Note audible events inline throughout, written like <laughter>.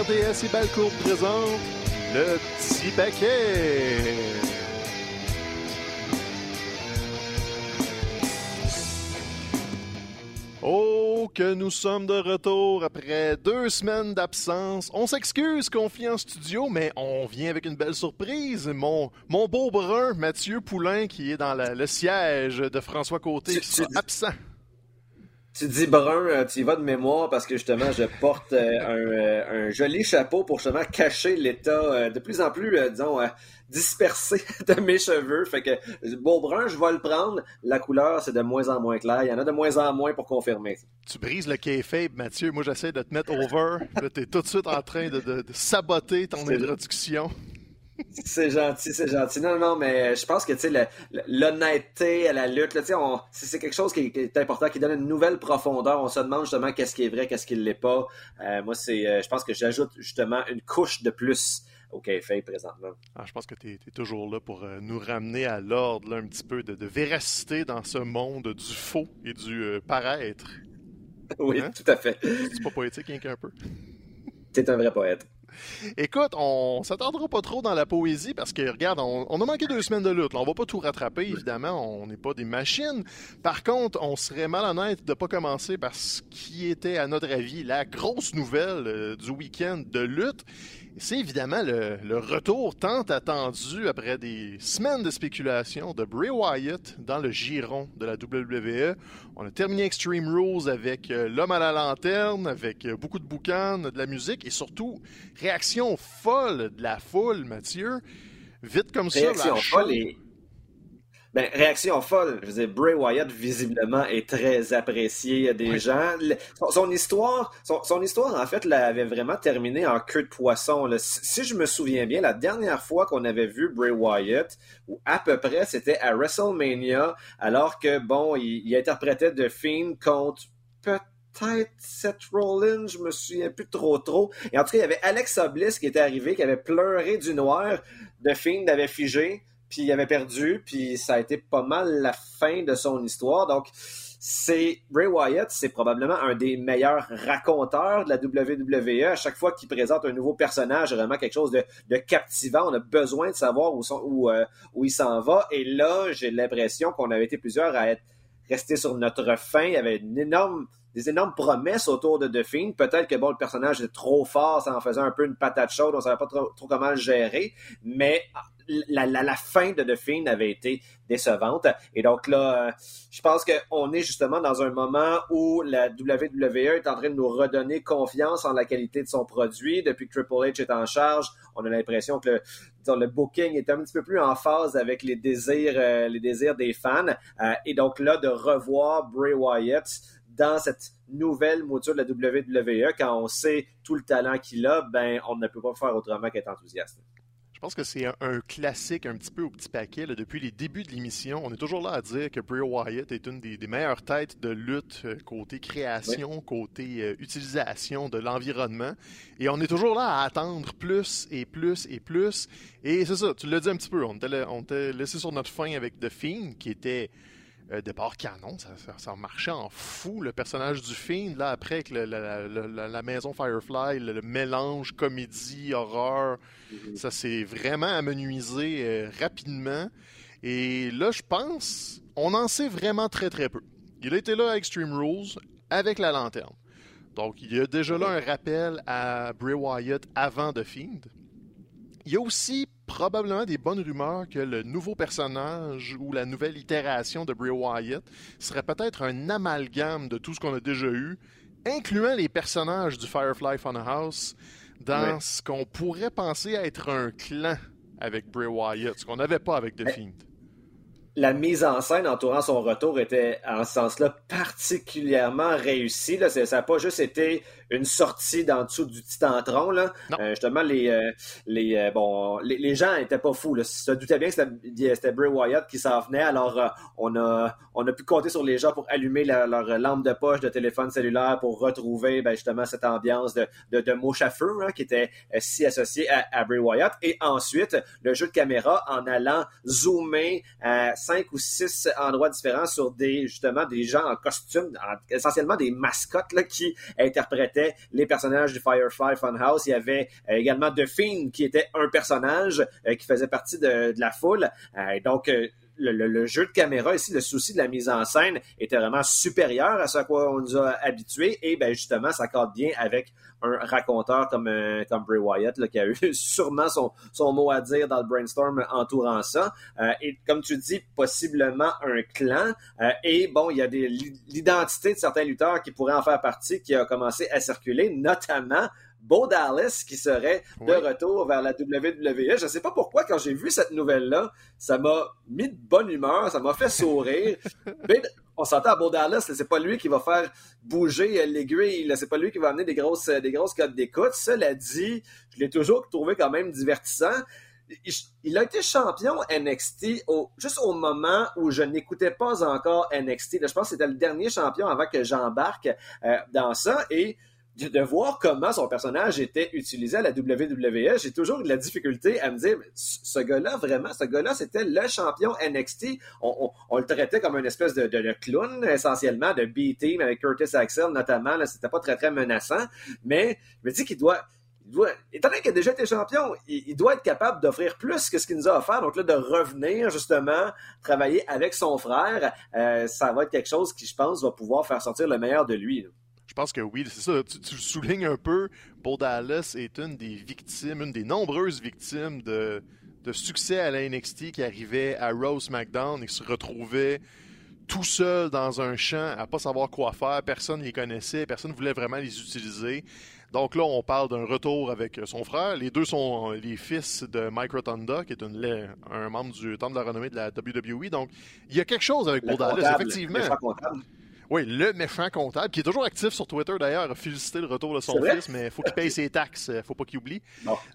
RDS et Balcourt présente le petit paquet. Oh, que nous sommes de retour après deux semaines d'absence. On s'excuse qu'on en studio, mais on vient avec une belle surprise. Mon, mon beau brun, Mathieu Poulain, qui est dans la- le siège de François Côté, qui sera absent. Tu dis brun, euh, tu y vas de mémoire parce que justement, je porte euh, un, euh, un joli chapeau pour justement cacher l'état de plus en plus, disons, dispersé <laughs> de mes cheveux. Fait que beau brun, je vais le prendre. La couleur, c'est de moins en moins clair. Il y en a de moins en moins pour confirmer. Tu brises le kayfabe, Mathieu. Moi, j'essaie de te mettre over. Là, t'es tout de suite en train de, de- de saboter ton introduction. C'est gentil, c'est gentil. Non, non, mais je pense que l'honnêteté à la lutte, c'est quelque chose qui, qui est important, qui donne une nouvelle profondeur. On se demande justement qu'est-ce qui est vrai, qu'est-ce qui ne l'est pas. Euh, moi, c'est, euh, je pense que j'ajoute justement une couche de plus au café présentement. Ah, je pense que tu es, toujours là pour euh, nous ramener à l'ordre, un petit peu de, de véracité dans ce monde du faux et du euh, paraître. <laughs> Oui, Hein? tout à fait. C'est pas poétique, rien qu'un peu. T'es un vrai poète. Écoute, on s'attendra pas trop dans la poésie parce que, regarde, on, on a manqué deux semaines de lutte. là. On va pas tout rattraper, évidemment. On n'est pas des machines. Par contre, on serait malhonnête de pas commencer par ce qui était, à notre avis, la grosse nouvelle euh, du week-end de lutte. C'est évidemment le, le retour tant attendu après des semaines de spéculation de Bray Wyatt dans le giron de la WWE. On a terminé Extreme Rules avec euh, l'homme à la lanterne, avec euh, beaucoup de boucan, de la musique et surtout réaction folle de la foule, Mathieu. Vite comme ça, Réaction la folle show- et. Ben, réaction folle. Je veux dire, Bray Wyatt, visiblement, est très apprécié des Oui. gens. Le- son, son histoire, son, son histoire, en fait, là, avait vraiment terminé en queue de poisson. là. Si, si je me souviens bien, la dernière fois qu'on avait vu Bray Wyatt, ou à peu près, c'était à WrestleMania, alors que, bon, il, il interprétait The Fiend contre peut-être Seth Rollins, je me souviens plus trop trop. Et en tout cas, il y avait Alexa Bliss qui était arrivé, qui avait pleuré du noir. The Fiend avait figé, puis il avait perdu, puis ça a été pas mal la fin de son histoire. Donc, c'est Bray Wyatt, c'est probablement un des meilleurs raconteurs de la WWE. À chaque fois qu'il présente un nouveau personnage, vraiment quelque chose de, captivant. On a besoin de savoir euh, où il s'en va. Et là, j'ai l'impression qu'on avait été plusieurs à être restés sur notre fin. Il y avait une énorme des énormes promesses autour de The. Peut-être que bon, le personnage était trop fort, ça en faisait un peu une patate chaude, on savait pas trop comment le gérer, mais la, fin de The Fiend avait été décevante. Et donc là, euh, je pense qu'on est justement dans un moment où la WWE est en train de nous redonner confiance en la qualité de son produit. Depuis que Triple H est en charge, on a l'impression que le, booking est un petit peu plus en phase avec les désirs, euh, des fans. Euh, et donc là, de revoir Bray Wyatt dans cette nouvelle mouture de la WWE, quand on sait tout le talent qu'il a, ben, on ne peut pas faire autrement qu'être enthousiaste. Je pense que c'est un, un classique un petit peu au petit paquet. là. Depuis les débuts de l'émission, on est toujours là à dire que Bray Wyatt est une des, des meilleures têtes de lutte euh, côté création, côté euh, utilisation de l'environnement. Et on est toujours là à attendre plus et plus et plus. Et c'est ça, tu l'as dit un petit peu. On t'a on t'a laissé sur notre fin avec The Fiend, qui était euh, départ canon, ça, ça, ça marchait en fou. Le personnage du Fiend, là, après, avec le- la, la- la- la maison Firefly, le, le mélange comédie, horreur, ça s'est vraiment amenuisé euh, rapidement. Et là, je pense, on en sait vraiment très très peu. Il a été là à Extreme Rules avec la lanterne. Donc, il y a déjà là un rappel à Bray Wyatt avant The Fiend. Il y a aussi probablement des bonnes rumeurs que le nouveau personnage ou la nouvelle itération de Bray Wyatt serait peut-être un amalgame de tout ce qu'on a déjà eu, incluant les personnages du Firefly Funhouse, dans Ouais. ce qu'on pourrait penser être un clan avec Bray Wyatt, ce qu'on n'avait pas avec The Fiend. la mise en scène entourant son retour était, en ce sens-là, particulièrement réussie. Là. Ça n'a pas juste été une sortie d'en dessous du titantron. Là. Non. Euh, justement, les, euh, les, euh, bon, les, les gens n'étaient pas fous. Là. Se doutaient bien que c'était Bray Wyatt qui s'en venait. Alors, euh, on, a, on a pu compter sur les gens pour allumer la- leur lampe de poche de téléphone cellulaire pour retrouver ben, justement cette ambiance de, de, de mouche à feu hein, qui était si associée à, à Bray Wyatt. Et ensuite, le jeu de caméra en allant zoomer à cinq ou six endroits différents sur des justement des gens en costume, essentiellement des mascottes là, qui interprétaient les personnages du Firefly Funhouse. Il y avait euh, également The qui était un personnage euh, qui faisait partie de, de la foule. donc le, jeu de caméra ici, le souci de la mise en scène était vraiment supérieur à ce à quoi on nous a habitués. Et ben justement ça cadre bien avec un raconteur comme euh, comme Bray Wyatt qui a eu <laughs> sûrement son, son mot à dire dans le brainstorm entourant ça. Euh, et comme tu dis possiblement un clan. Euh, et bon il y a des l'identité de certains lutteurs qui pourraient en faire partie qui a commencé à circuler notamment Bo Dallas qui serait de retour vers la WWE. Je ne sais pas pourquoi, quand j'ai vu cette nouvelle-là, ça m'a mis de bonne humeur, ça m'a fait sourire. <laughs> Mais on s'entend à Bo Dallas, c'est pas lui qui va faire bouger l'aiguille, c'est pas lui qui va amener des grosses, des grosses codes d'écoute. Cela dit, je l'ai toujours trouvé quand même divertissant. Il a été champion NXT au, juste au moment où je n'écoutais pas encore NXT. je pense que c'était le dernier champion avant que j'embarque euh, dans ça. Et de, voir comment son personnage était utilisé à la WWE, j'ai toujours eu de la difficulté à me dire, ce gars-là, vraiment, ce gars-là, c'était le champion NXT. On, le traitait comme une espèce de, clown, essentiellement, de B-Team avec Curtis Axel, notamment. Là, c'était pas très, très menaçant. Mais je me dis qu'il doit, doit, étant donné qu'il a déjà été champion, il, doit être capable d'offrir plus que ce qu'il nous a offert. Donc là, de revenir justement travailler avec son frère, euh, ça va être quelque chose qui, je pense, va pouvoir faire sortir le meilleur de lui. Je pense que oui, c'est ça. Tu, soulignes un peu, Bo Dallas est une des victimes, une des nombreuses victimes de, succès à la NXT qui arrivait à Rose McDown et se retrouvait tout seul dans un champ à pas savoir quoi faire. Personne ne les connaissait, personne ne voulait vraiment les utiliser. Donc là, on parle d'un retour avec son frère. Les deux sont les fils de Mike Rotunda, qui est un membre du Temple de la renommée de la WWE. Donc, il y a quelque chose avec Bo Dallas, effectivement. Oui, le méchant comptable, qui est toujours actif sur Twitter d'ailleurs, a félicité le retour de son fils, mais il faut qu'il paye ses taxes, euh, faut pas qu'il oublie.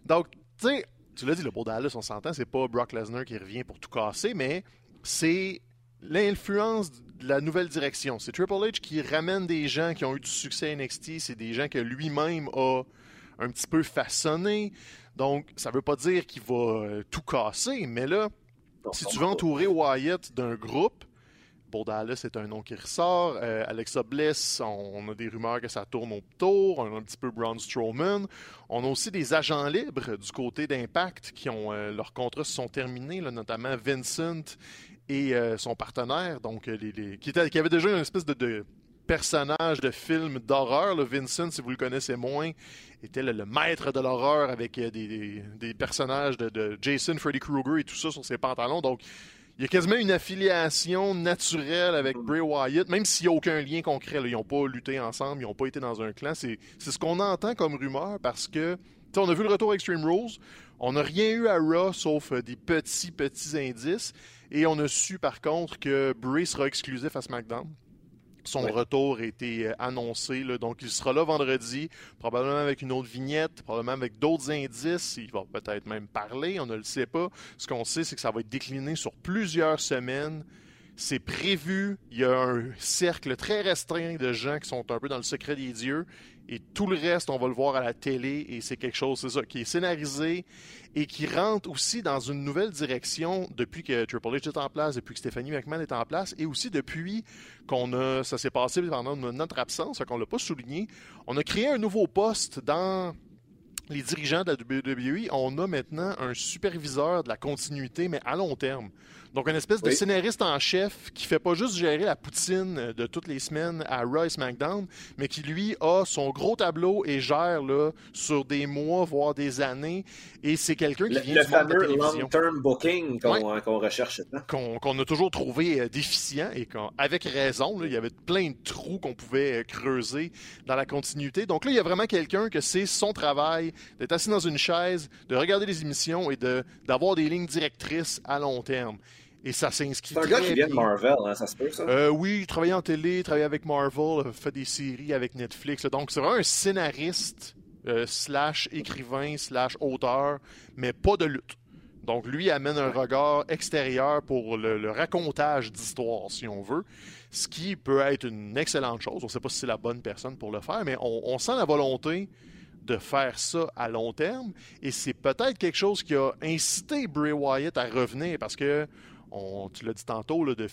Donc, tu sais, tu l'as dit, le beau Dallas, on s'entend, c'est pas Brock Lesnar qui revient pour tout casser, mais c'est l'influence de la nouvelle direction. C'est Triple H qui ramène des gens qui ont eu du succès à NXT, c'est des gens que lui-même a un petit peu façonné. Donc, ça veut pas dire qu'il va euh, tout casser, mais là, si tu veux entourer Wyatt d'un groupe, Dallas, c'est un nom qui ressort. Euh, Alexa Bliss, on, a des rumeurs que ça tourne autour. On a un petit peu Braun Strowman. On a aussi des agents libres du côté d'Impact qui ont euh, leurs contrats se sont terminés, notamment Vincent et euh, son partenaire, donc les, qui, était, avait déjà une espèce de, personnage de film d'horreur. Vincent, si vous le connaissez moins, était le, maître de l'horreur avec des, personnages de, de, Jason, Freddy Krueger et tout ça sur ses pantalons. Donc, il y a quasiment une affiliation naturelle avec Bray Wyatt, même s'il n'y a aucun lien concret. Ils n'ont pas lutté ensemble, ils n'ont pas été dans un clan. C'est ce qu'on entend comme rumeur parce que, on a vu le retour à Extreme Rules, on n'a rien eu à Raw sauf euh, des petits, petits indices. Et on a su par contre que Bray sera exclusif à SmackDown. Son retour a été euh, annoncé, donc il sera là vendredi, probablement avec une autre vignette, probablement avec d'autres indices. Il va peut-être même parler, on ne le sait pas. Ce qu'on sait, c'est que ça va être décliné sur plusieurs semaines. C'est prévu. Il y a un cercle très restreint de gens qui sont un peu dans le secret des dieux. Et tout le reste, on va le voir à la télé. Et c'est quelque chose, qui est scénarisé et qui rentre aussi dans une nouvelle direction depuis que Triple H est en place, depuis que Stephanie McMahon est en place, et aussi depuis qu'on a, ça s'est passé pendant notre absence, qu'on l'a pas souligné, on a créé un nouveau poste dans les dirigeants de la WWE. On a maintenant un superviseur de la continuité, mais à long terme. Donc, une espèce de scénariste en chef qui fait pas juste gérer la poutine de toutes les semaines à Royce McDown, mais qui, lui, a son gros tableau et gère là, sur des mois, voire des années. Et c'est quelqu'un qui vient le fameux long-term booking qu'on recherche. Qu'on a toujours trouvé euh, déficient et avec raison. il y avait plein de trous qu'on pouvait euh, creuser dans la continuité. Donc là, il y a vraiment quelqu'un que c'est son travail d'être assis dans une chaise, de regarder les émissions et d'avoir des lignes directrices à long terme. Et ça s'inscrit. C'est un gars qui vient de Marvel, hein, ça se peut, ça? Euh, oui, il travaillait en télé, il travaillait avec Marvel, fait des séries avec Netflix. Donc, c'est vraiment un scénariste, euh, slash écrivain, slash auteur, mais pas de lutte. Donc, lui amène un regard extérieur pour le, racontage d'histoire, si on veut, ce qui peut être une excellente chose. On ne sait pas si c'est la bonne personne pour le faire, mais on, on sent la volonté de faire ça à long terme. Et c'est peut-être quelque chose qui a incité Bray Wyatt à revenir parce que On, tu l'as dit tantôt, là, de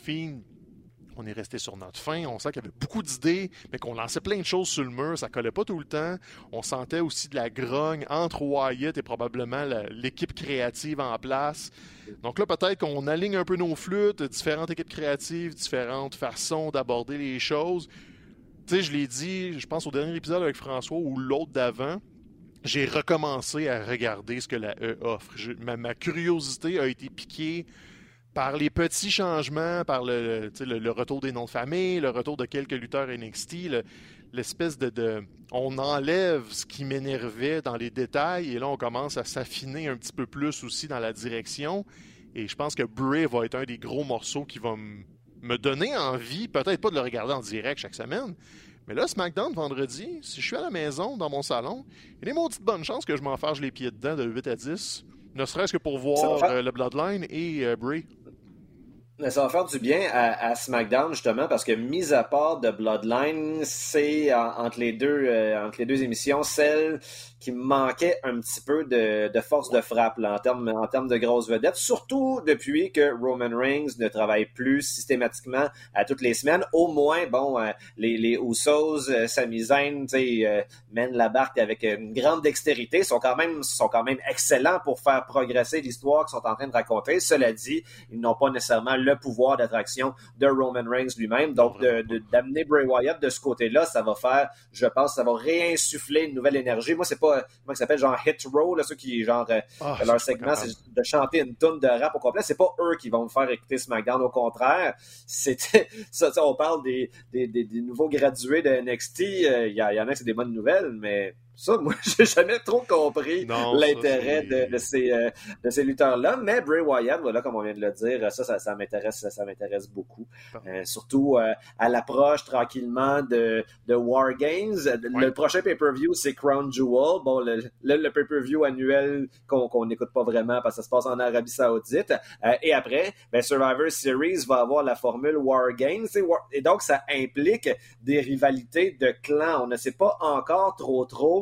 on est resté sur notre fin. On sent qu'il y avait beaucoup d'idées, mais qu'on lançait plein de choses sur le mur. Ça collait pas tout le temps. On sentait aussi de la grogne entre Wyatt et probablement l'équipe créative en place. Donc là, peut-être qu'on aligne un peu nos flûtes, différentes équipes créatives, différentes façons d'aborder les choses. Tu sais, je l'ai dit, je pense au dernier épisode avec François ou l'autre d'avant j'ai recommencé à regarder ce que la E offre. ma, curiosité a été piquée par les petits changements, par le, le, retour des noms de famille, le retour de quelques lutteurs NXT, l'espèce de, On enlève ce qui m'énervait dans les détails et là, on commence à s'affiner un petit peu plus aussi dans la direction. Et je pense que Bray va être un des gros morceaux qui va me donner envie, peut-être pas de le regarder en direct chaque semaine, mais là, SmackDown, vendredi, si je suis à la maison, dans mon salon, il est maudite bonne chance que je m'en fâche les pieds dedans de 8 à 10. Ne serait-ce que pour voir euh, le Bloodline et euh, Bray. Ça va faire du bien à, SmackDown justement parce que mis à part de Bloodline, c'est entre les deux euh, entre les deux émissions celle qui manquait un petit peu de, de force de frappe là, en termes en de grosses vedettes, surtout depuis que Roman Reigns ne travaille plus systématiquement à toutes les semaines. Au moins, bon, euh, les, les Usos, euh, Sami Zayn, euh, mènent la barque avec une grande dextérité, sont quand même sont quand même excellents pour faire progresser l'histoire qu'ils sont en train de raconter. Cela dit, ils n'ont pas nécessairement le pouvoir d'attraction de Roman Reigns lui-même. Donc, d'amener Bray Wyatt de ce côté-là, ça va faire, je pense, ça va réinsuffler une nouvelle énergie. Moi, c'est pas comment ça s'appelle, genre Hit Row, là, ceux qui, genre, euh, ah, leur segment, c'est de chanter une tonne de rap au complet. C'est pas eux qui vont me faire écouter SmackDown, au contraire. C'était, <laughs> ça, on parle des, des, des, nouveaux gradués de NXT, euh, il y, y, en a qui c'est des bonnes nouvelles, mais ça, moi, <laughs> j'ai jamais trop compris l'intérêt de, ces, euh, de ces lutteurs-là. Mais Bray Wyatt, voilà, comme on vient de le dire, ça, ça, ça m'intéresse, ça m'intéresse beaucoup. Euh, surtout euh, à l'approche tranquillement de, de War Games. Le prochain pay-per-view, c'est Crown Jewel. Bon, le, le, pay-per-view annuel qu'on n'écoute pas vraiment parce que ça se passe en Arabie Saoudite. et après, ben, Survivor Series va avoir la formule War Games. Et donc, ça implique des rivalités de clans. On ne sait pas encore trop trop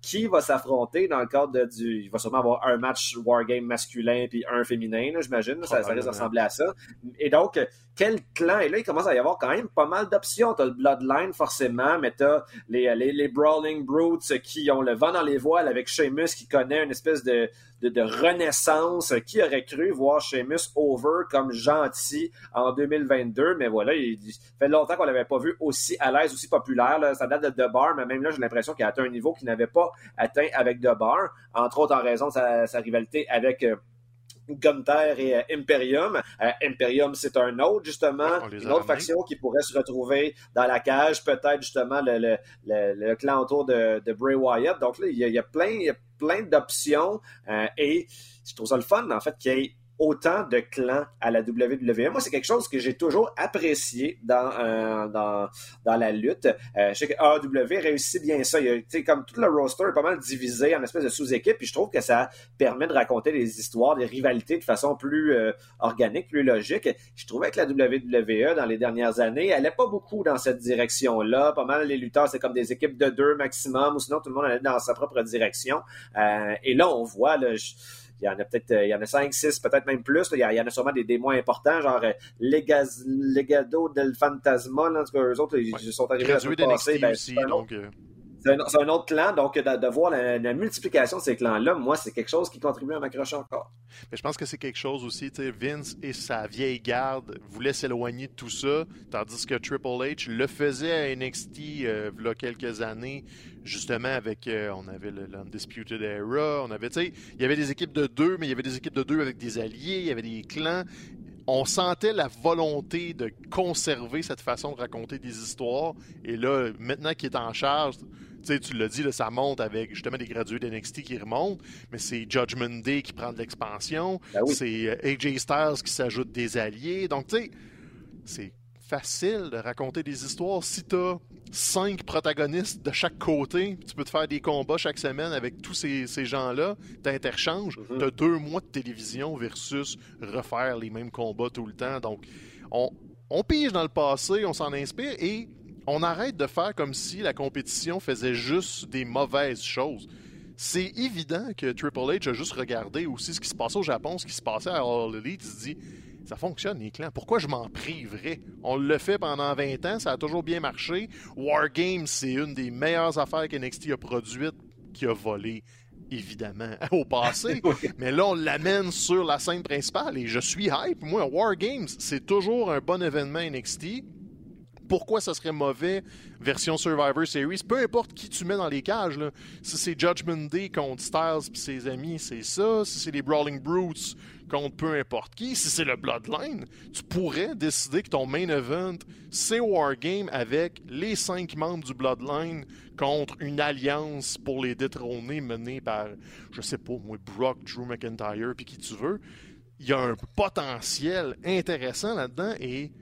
qui va s'affronter dans le cadre du. Il va sûrement avoir un match Wargame masculin puis un féminin, j'imagine. Ça, ça, risque ressembler à ça. Et donc, quel clan? Et là, il commence à y avoir quand même pas mal d'options. T'as le Bloodline, forcément, mais t'as les, les, les, Brawling Brutes qui ont le vent dans les voiles avec Sheamus qui connaît une espèce de, de, renaissance. Qui aurait cru voir Sheamus over comme gentil en 2022? Mais voilà, il, fait longtemps qu'on l'avait pas vu aussi à l'aise, aussi populaire. Ça date de The Bar, mais même là, j'ai l'impression qu'il a atteint un niveau qu'il n'avait pas atteint avec The Bar, entre autres en raison de sa, rivalité avec euh, Gunther et euh, Imperium. Euh, Imperium, c'est un autre, justement, une autre faction qui pourrait se retrouver dans la cage, peut-être justement le, le, clan autour de, de, Bray Wyatt. Donc là, il y a, plein, plein d'options et je trouve ça le fun, en fait, qu'il y ait autant de clans à la WWE. Moi, c'est quelque chose que j'ai toujours apprécié dans, euh, dans, dans la lutte. Euh, je sais que AEW réussit bien ça. Il y a, comme tout le roster est pas mal divisé en espèce de sous-équipe, puis je trouve que ça permet de raconter des histoires, des rivalités de façon plus euh, organique, plus logique. Je trouvais que la WWE, dans les dernières années, allait pas beaucoup dans cette direction-là. Pas mal les lutteurs, c'est comme des équipes de deux maximum, ou sinon tout le monde allait dans sa propre direction. et là, on voit... Là, il y en a peut-être, euh, il y en a 5, 6, peut-être même plus. Il, y en a sûrement des, des moins importants, genre euh, Legado del Fantasma. Là, en tout cas, eux autres, ils sont arrivés à se passer. Ben, aussi, donc, c'est un, autre clan, donc de, voir la, multiplication de ces clans-là, moi, c'est quelque chose qui contribue à m'accrocher encore. Mais je pense que c'est quelque chose aussi, Vince et sa vieille garde voulaient s'éloigner de tout ça, tandis que Triple H le faisait à NXT euh, il y a quelques années, justement avec, euh, on avait l'Undisputed Era, on avait, tu sais, il y avait des équipes de deux, mais il y avait des équipes de deux avec des alliés, il y avait des clans, on sentait la volonté de conserver cette façon de raconter des histoires. Et là, maintenant qu'il est en charge, tu l'as dit, là, ça monte avec justement des gradués d'NXT qui remontent, mais c'est Judgment Day qui prend de l'expansion, ben c'est euh, AJ Styles qui s'ajoute des alliés. Donc, tu sais, c'est facile de raconter des histoires. Si tu as cinq protagonistes de chaque côté, tu peux te faire des combats chaque semaine avec tous ces, gens-là, tu interchanges, mm-hmm. tu as deux mois de télévision versus refaire les mêmes combats tout le temps. Donc, on, on pige dans le passé, on s'en inspire et on arrête de faire comme si la compétition faisait juste des mauvaises choses. C'est évident que Triple H a juste regardé aussi ce qui se passait au Japon, ce qui se passait à All Elite. Il se dit Ça fonctionne, les clans. Pourquoi je m'en priverais? On le fait pendant 20 ans, ça a toujours bien marché. Wargames, c'est une des meilleures affaires qu'NXT a produites qui a volé évidemment, <laughs> au passé. <laughs> Mais là, on l'amène sur la scène principale et je suis hype. Moi, Wargames, c'est toujours un bon événement NXT. Pourquoi ça serait mauvais version Survivor Series? Peu importe qui tu mets dans les cages. Si c'est Judgment Day contre Styles et ses amis, c'est ça. Si c'est les Brawling Brutes contre peu importe qui, si c'est le Bloodline, tu pourrais décider que ton main event, c'est Wargame avec les cinq membres du Bloodline contre une alliance pour les détrôner menée par, je sais pas, moi, Brock, Drew McIntyre, puis qui tu veux. Il y a un potentiel intéressant là-dedans et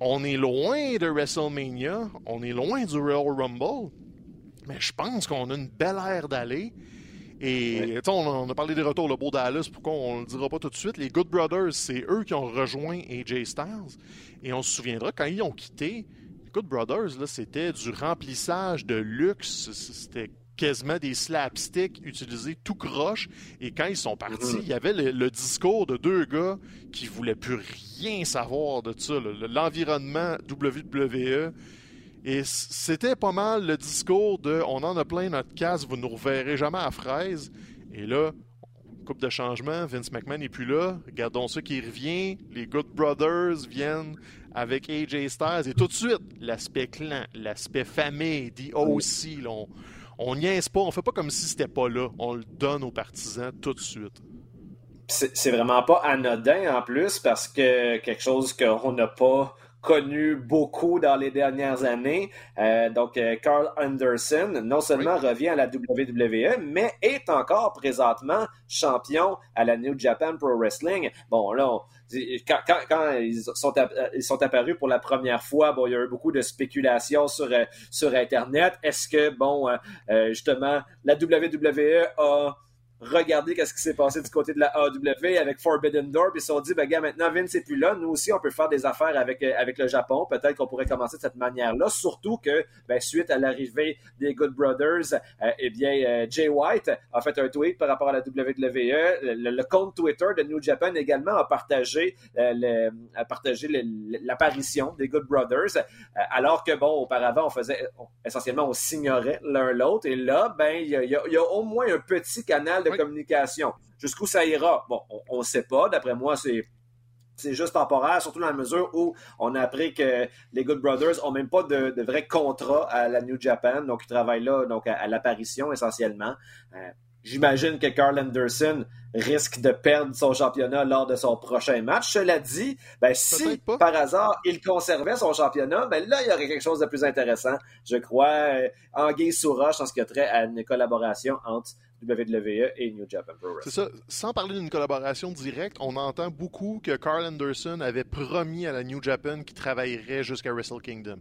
on est loin de WrestleMania, on est loin du Royal Rumble, mais je pense qu'on a une belle aire d'aller. Et on, a parlé des retours, le beau Dallas, pourquoi on ne le dira pas tout de suite? Les Good Brothers, c'est eux qui ont rejoint AJ Styles. Et on se souviendra, quand ils ont quitté, les Good Brothers, c'était du remplissage de luxe. C'était quasiment des slapsticks utilisés tout croche. Et quand ils sont partis, mm-hmm. il y avait le, discours de deux gars qui voulaient plus rien savoir de ça. L'environnement WWE et c'était pas mal le discours de on en a plein notre casse, vous ne nous reverrez jamais à fraise. Et là, coupe de changement, Vince McMahon n'est plus là. Regardons ce qui revient. Les Good Brothers viennent avec AJ Styles. Et tout de suite, l'aspect clan, l'aspect famille, dit aussi. on, on niaise pas, on fait pas comme si c'était pas là. On le donne aux partisans tout de suite. C'est vraiment pas anodin en plus parce que quelque chose qu'on n'a pas connu beaucoup dans les dernières années. Euh, donc, euh, Carl Anderson, non seulement revient à la WWE, mais est encore présentement champion à la New Japan Pro Wrestling. Bon, là, quand, ils, sont, ils sont apparus pour la première fois, bon, il y a eu beaucoup de spéculations sur, euh, sur Internet. Est-ce que, bon, justement, la WWE a Regardez qu'est-ce qui s'est passé du côté de la AW avec Forbidden Door, puis ils se sont dit, ben gars, maintenant Vince n'est plus là, nous aussi on peut faire des affaires avec, euh, avec le Japon, peut-être qu'on pourrait commencer de cette manière-là, surtout que, ben, suite à l'arrivée des Good Brothers, euh, eh bien, euh, Jay White a fait un tweet par rapport à la WWE, le, compte Twitter de New Japan également a partagé, le, partagé l'apparition des Good Brothers, alors que, bon, auparavant, on faisait, essentiellement, on s'ignorait l'un l'autre, et là, ben, il y a, y a au moins un petit canal de communication. Jusqu'où ça ira? Bon, on ne sait pas. D'après moi, c'est c'est juste temporaire, surtout dans la mesure où on a appris que les Good Brothers ont même pas de, vrai contrat à la New Japan, donc ils travaillent là donc à, l'apparition essentiellement. Euh, j'imagine que Carl Anderson risque de perdre son championnat lors de son prochain match. Cela dit, ben, si par hasard il conservait son championnat, ben là, il y aurait quelque chose de plus intéressant, je crois, euh, en guise sous roche en ce qui a trait à une collaboration entre WWE et New Japan Pro Wrestling. C'est ça. Sans parler d'une collaboration directe, on entend beaucoup que Carl Anderson avait promis à la New Japan qu'il travaillerait jusqu'à Wrestle Kingdom.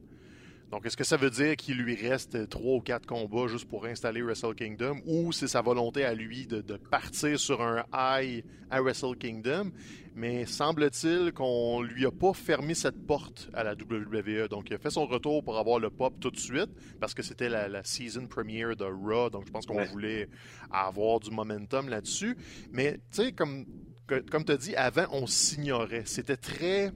Donc, est-ce que ça veut dire qu'il lui reste trois ou quatre combats juste pour installer Wrestle Kingdom ou c'est sa volonté à lui de, partir sur un high à Wrestle Kingdom? Mais semble-t-il qu'on lui a pas fermé cette porte à la WWE. Donc, il a fait son retour pour avoir le pop tout de suite parce que c'était la, season premiere de Raw. Donc, je pense qu'on voulait avoir du momentum là-dessus. Mais, tu sais, comme, comme tu as dit, avant, on s'ignorait. C'était très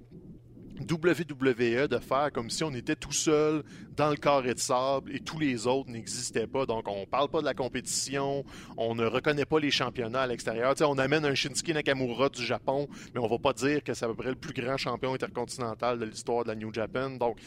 WWE de faire comme si on était tout seul dans le carré de sable et tous les autres n'existaient pas. Donc, on parle pas de la compétition, on ne reconnaît pas les championnats à l'extérieur. on amène un Shinsuke Nakamura du Japon, mais on va pas dire que c'est à peu près le plus grand champion intercontinental de l'histoire de la New Japan. Donc,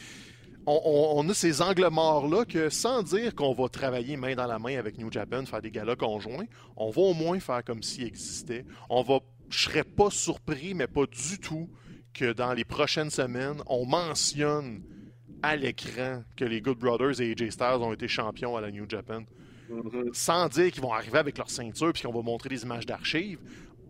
on, a ces angles morts-là que, sans dire qu'on va travailler main dans la main avec New Japan, faire des galas conjoints, on va au moins faire comme s'il existait. On va, serais pas surpris, mais pas du tout, que dans les prochaines semaines, on mentionne à l'écran que les Good Brothers et AJ Styles ont été champions à la New Japan. Mm-hmm. Sans dire qu'ils vont arriver avec leur ceinture puis qu'on va montrer des images d'archives.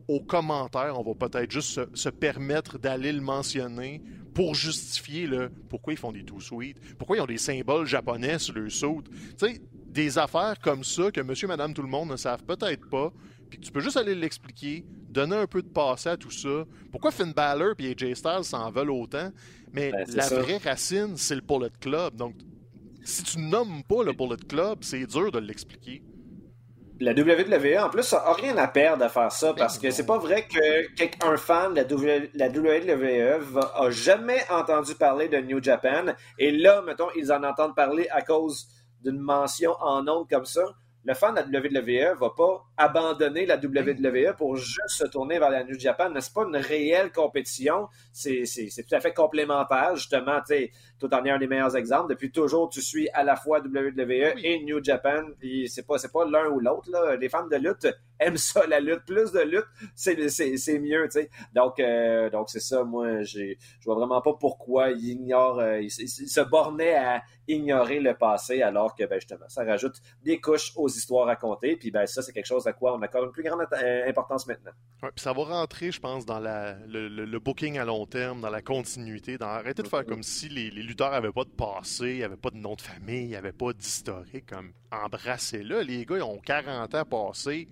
Aux commentaires, on va peut-être juste se, permettre d'aller le mentionner pour justifier le pourquoi ils font des tout suites, pourquoi ils ont des symboles japonais sur le saut. Tu sais, des affaires comme ça que monsieur, madame, tout le monde ne savent peut-être pas, puis tu peux juste aller l'expliquer, donner un peu de passé à tout ça. Pourquoi Finn Balor et AJ Styles s'en veulent autant? Mais ben, la vraie racine, c'est le Bullet Club. Donc, si tu nommes pas le Bullet Club, c'est dur de l'expliquer. la WWE, en plus, a rien à perdre à faire ça parce que c'est pas vrai qu'un fan de la WWE a jamais entendu parler de New Japan et là, mettons, ils en entendent parler à cause d'une mention en ondes comme ça le fan de la WWE va pas abandonner la WWE pour juste se tourner vers la New Japan. N'est-ce pas une réelle compétition? C'est tout à fait complémentaire, justement, tout en ayant les meilleurs exemples. Depuis toujours, tu suis à la fois WWE et New Japan, c'est pas, pas l'un ou l'autre. Les fans de lutte aiment ça, la lutte. Plus de lutte, c'est mieux, tu sais. Donc, euh, donc c'est ça, moi, je vois vraiment pas pourquoi il ignore, euh, il, se bornait à ignorer le passé alors que, ben, justement, ça rajoute des couches aux histoires racontées. Puis, ben, ça, c'est quelque chose à quoi on accorde une plus grande euh, importance maintenant. Ouais, puis ça va rentrer, je pense, dans la, le, booking à long terme, dans la continuité, dans arrêter de faire comme si les, les lutteurs n'avaient pas de passé, n'avaient pas de nom de famille, n'avaient pas d'historique. Comme, embrassez-le. Les gars, ils ont 40 ans passés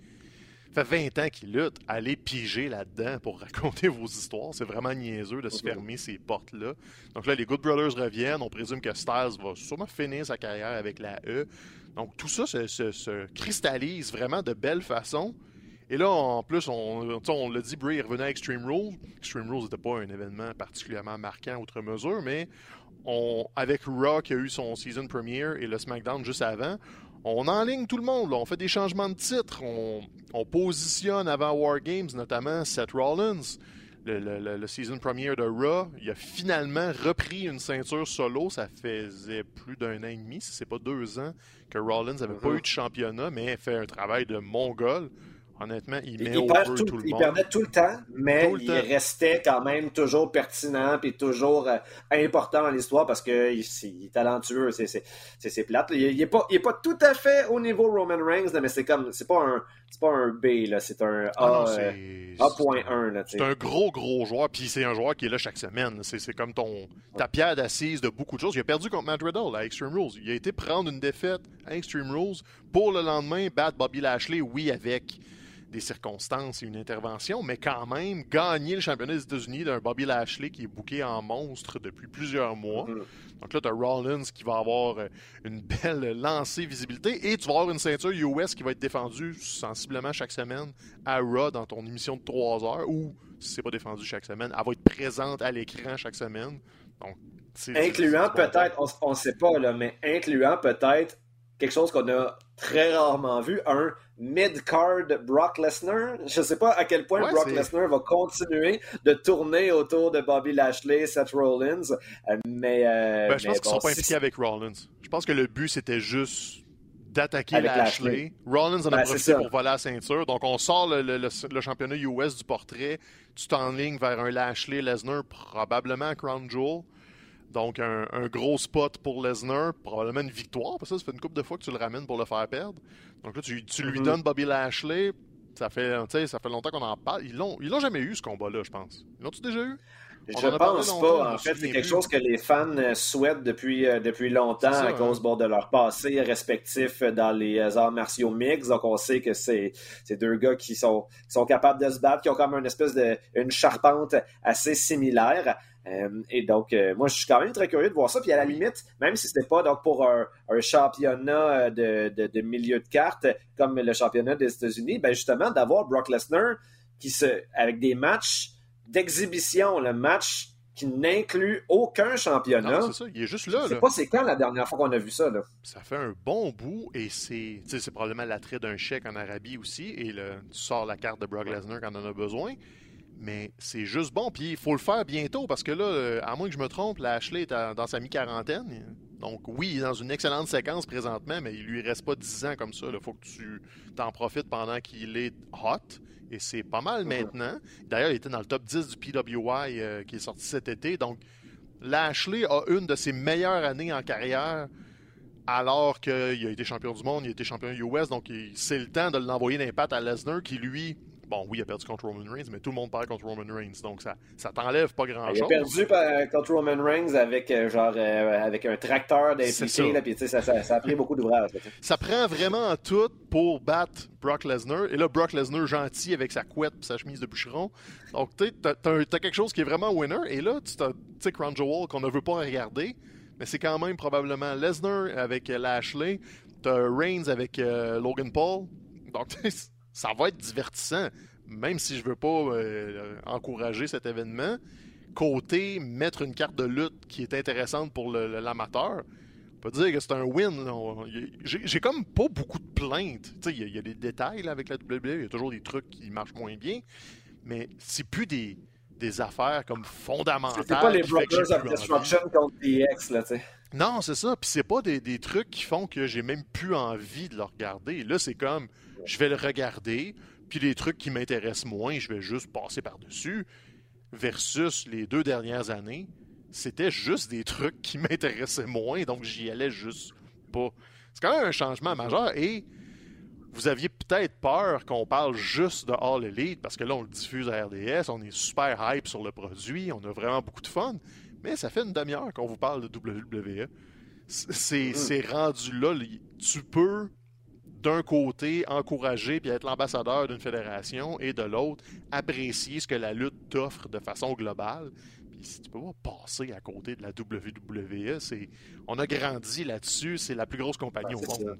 fait 20 ans qu'ils luttent, allez piger là-dedans pour <laughs> raconter vos histoires. C'est vraiment niaiseux de se fermer ces portes-là. Donc là, les Good Brothers reviennent. On présume que Styles va sûrement finir sa carrière avec la E. Donc tout ça se, cristallise vraiment de belle façon. Et là, en plus, on, on l'a dit, Bray revenait à Extreme Rules. Extreme Rules n'était pas un événement particulièrement marquant outre mesure, mais on, avec Raw qui a eu son season premiere et le SmackDown juste avant, on enligne tout le monde. On fait des changements de titre. On, positionne avant War Games, notamment Seth Rollins. Le, season premiere de Raw, il a finalement repris une ceinture solo. Ça faisait plus d'un an et demi, si c'est pas deux ans, que Rollins n'avait pas uh-huh. eu de championnat, mais fait un travail de mongol. Honnêtement, il met au tout, tout, le il perdait tout le temps, mais il restait quand même toujours pertinent et toujours euh, important dans l'histoire parce qu'il est talentueux, c'est plate. Il n'est pas, pas tout à fait au niveau Roman Reigns, mais c'est comme c'est pas un pas un B, c'est un A, 1 euh, C'est un gros, gros joueur, puis c'est un joueur qui est là chaque semaine. C'est comme ton ta pierre d'assise de beaucoup de choses. Il a perdu contre Matt Riddle à Extreme Rules. Il a été prendre une défaite à Extreme Rules pour le lendemain battre Bobby Lashley, oui, avec des circonstances et une intervention, mais quand même gagner le championnat des États-Unis d'un Bobby Lashley qui est bouqué en monstre depuis plusieurs mois. Mm-hmm. Donc là, tu as Rollins qui va avoir euh, une belle lancée visibilité et tu vas avoir une ceinture US qui va être défendue sensiblement chaque semaine à Raw dans ton émission de 3 heures ou si c'est pas défendu chaque semaine, elle va être présente à l'écran chaque semaine. Donc, incluant peut-être, on ne sait pas, là, mais incluant peut-être quelque chose qu'on a très rarement vu, un mid-card Brock Lesnar. Je ne sais pas à quel point Brock Lesnar va continuer de tourner autour de Bobby Lashley, Seth Rollins, euh, mais... Euh, ben, je pense qu'ils ne sont pas impliqués avec Rollins. Je pense que le but, c'était juste d'attaquer Lashley. Rollins en a ben, profité pour voler la ceinture. Donc, on sort le, championnat US du portrait. Tu t'enlignes vers un Lashley-Lesnar, probablement Crown Jewel. Donc, un, gros spot pour Lesnar, probablement une victoire, parce que ça, fait une couple de fois que tu le ramènes pour le faire perdre. Donc là, tu, lui mm-hmm. donnes Bobby Lashley. Ça fait, ça fait longtemps qu'on en parle. Ils l'ont, ils l'ont jamais eu, ce combat-là, je pense. Ils l'ont-tu déjà eu? je pense pas. En fait, c'est quelque chose que les fans euh, souhaitent depuis, euh, depuis longtemps à cause hein. de leur passé respectif dans les euh, arts martiaux mix. Donc, on sait que c'est deux gars qui sont, sont capables de se battre, qui ont comme une espèce de une charpente assez similaire. Euh, et donc, euh, moi, je suis quand même très curieux de voir ça. Puis à la limite, même si ce n'était pas donc, pour un, championnat de, de, milieu de cartes comme le championnat des États-Unis, ben justement, d'avoir Brock Lesnar qui se, avec des matchs d'exhibition, le match qui n'inclut aucun championnat. C'est ça, il est juste là. Je sais pas c'est quand la dernière fois qu'on a vu ça. Là? Ça fait un bon bout et c'est, c'est probablement l'attrait d'un chèque en Arabie aussi et le, tu sors la carte de Brock Lesnar quand on en a besoin mais c'est juste bon. Puis il faut le faire bientôt parce que là, euh, à moins que je me trompe, Ashley est dans sa mi-quarantaine. Donc oui, il est dans une excellente séquence présentement, mais il lui reste pas 10 ans comme ça. Il faut que tu t'en profites pendant qu'il est hot. Et c'est pas mal maintenant. D'ailleurs, il était dans le top 10 du PWI euh, qui est sorti cet été. Donc Lashley a une de ses meilleures années en carrière alors qu'il a été champion du monde, il a été champion US. Donc c'est le temps de l'envoyer d'impact à Lesnar qui, lui, Bon, oui, il a perdu contre Roman Reigns, mais tout le monde perd contre Roman Reigns, donc ça, ça t'enlève pas grand-chose. Il a perdu contre Roman Reigns avec euh, genre euh, avec un tracteur d'impliqué, là, puis ça, ça, ça, a pris beaucoup d'ouvrage. Ça prend vraiment tout pour battre Brock Lesnar, et là, Brock Lesnar gentil avec sa couette et sa chemise de bûcheron. Donc, tu as, as, quelque chose qui est vraiment winner, et là, tu sais, Crown Jewel qu'on ne veut pas regarder, mais c'est quand même probablement Lesnar avec Lashley, t'as Reigns avec euh, Logan Paul, Donc, <laughs> ça va être divertissant, même si je veux pas euh, encourager cet événement. Côté mettre une carte de lutte qui est intéressante pour l'amateur, on peut dire que c'est un win. J'ai comme pas beaucoup de plaintes. Il y, a des détails avec la WWE, il y a toujours des trucs qui marchent moins bien, mais c'est plus des, des affaires comme fondamentales. C'est pas les Brothers of Destruction contre DX, là, tu sais. Non, c'est ça. Puis c'est pas des, des, trucs qui font que j'ai même plus envie de le regarder. Là, c'est comme, je vais le regarder, puis les trucs qui m'intéressent moins, je vais juste passer par-dessus. Versus les deux dernières années, c'était juste des trucs qui <laughs> m'intéressaient moins, donc j'y allais juste pas. C'est quand même un changement majeur et vous aviez peut-être peur qu'on parle juste de All Elite parce que là, on le diffuse à RDS, on est super hype sur le produit, on a vraiment beaucoup de fun, mais ça fait une demi-heure qu'on vous parle de WWE. C'est mm. rendu là. Tu peux, d'un côté, encourager puis être l'ambassadeur d'une fédération et de l'autre, apprécier ce que la lutte t'offre de façon globale. Puis si tu peux pas passer à côté de la WWE, c'est on a grandi là-dessus, c'est la plus grosse compagnie au monde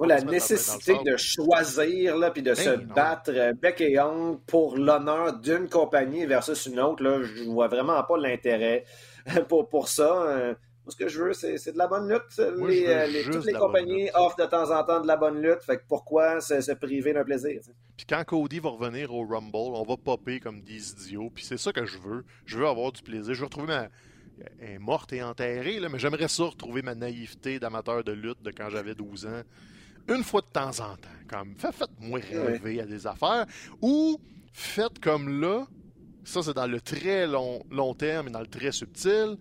la nécessité de choisir là, puis de ben se battre euh, bec et ongle pour l'honneur d'une compagnie versus une autre, là, je vois vraiment pas l'intérêt <laughs> pour, pour ça. Euh. ce que je veux, c'est de la bonne lutte. Euh, toutes les compagnies offrent de temps en temps de la bonne lutte. Fait que pourquoi se, priver d'un plaisir? Puis quand Cody va revenir au Rumble, on va popper comme des idiots. Puis c'est ça que je veux. Je veux avoir du plaisir. Je veux retrouver ma. Elle est morte et enterrée, là, mais j'aimerais ça retrouver ma naïveté d'amateur de lutte de quand j'avais 12 ans une fois de temps en temps. Comme, faites-moi rêver à des affaires. Ou faites comme là, ça c'est dans le très long, long terme et dans le très subtil.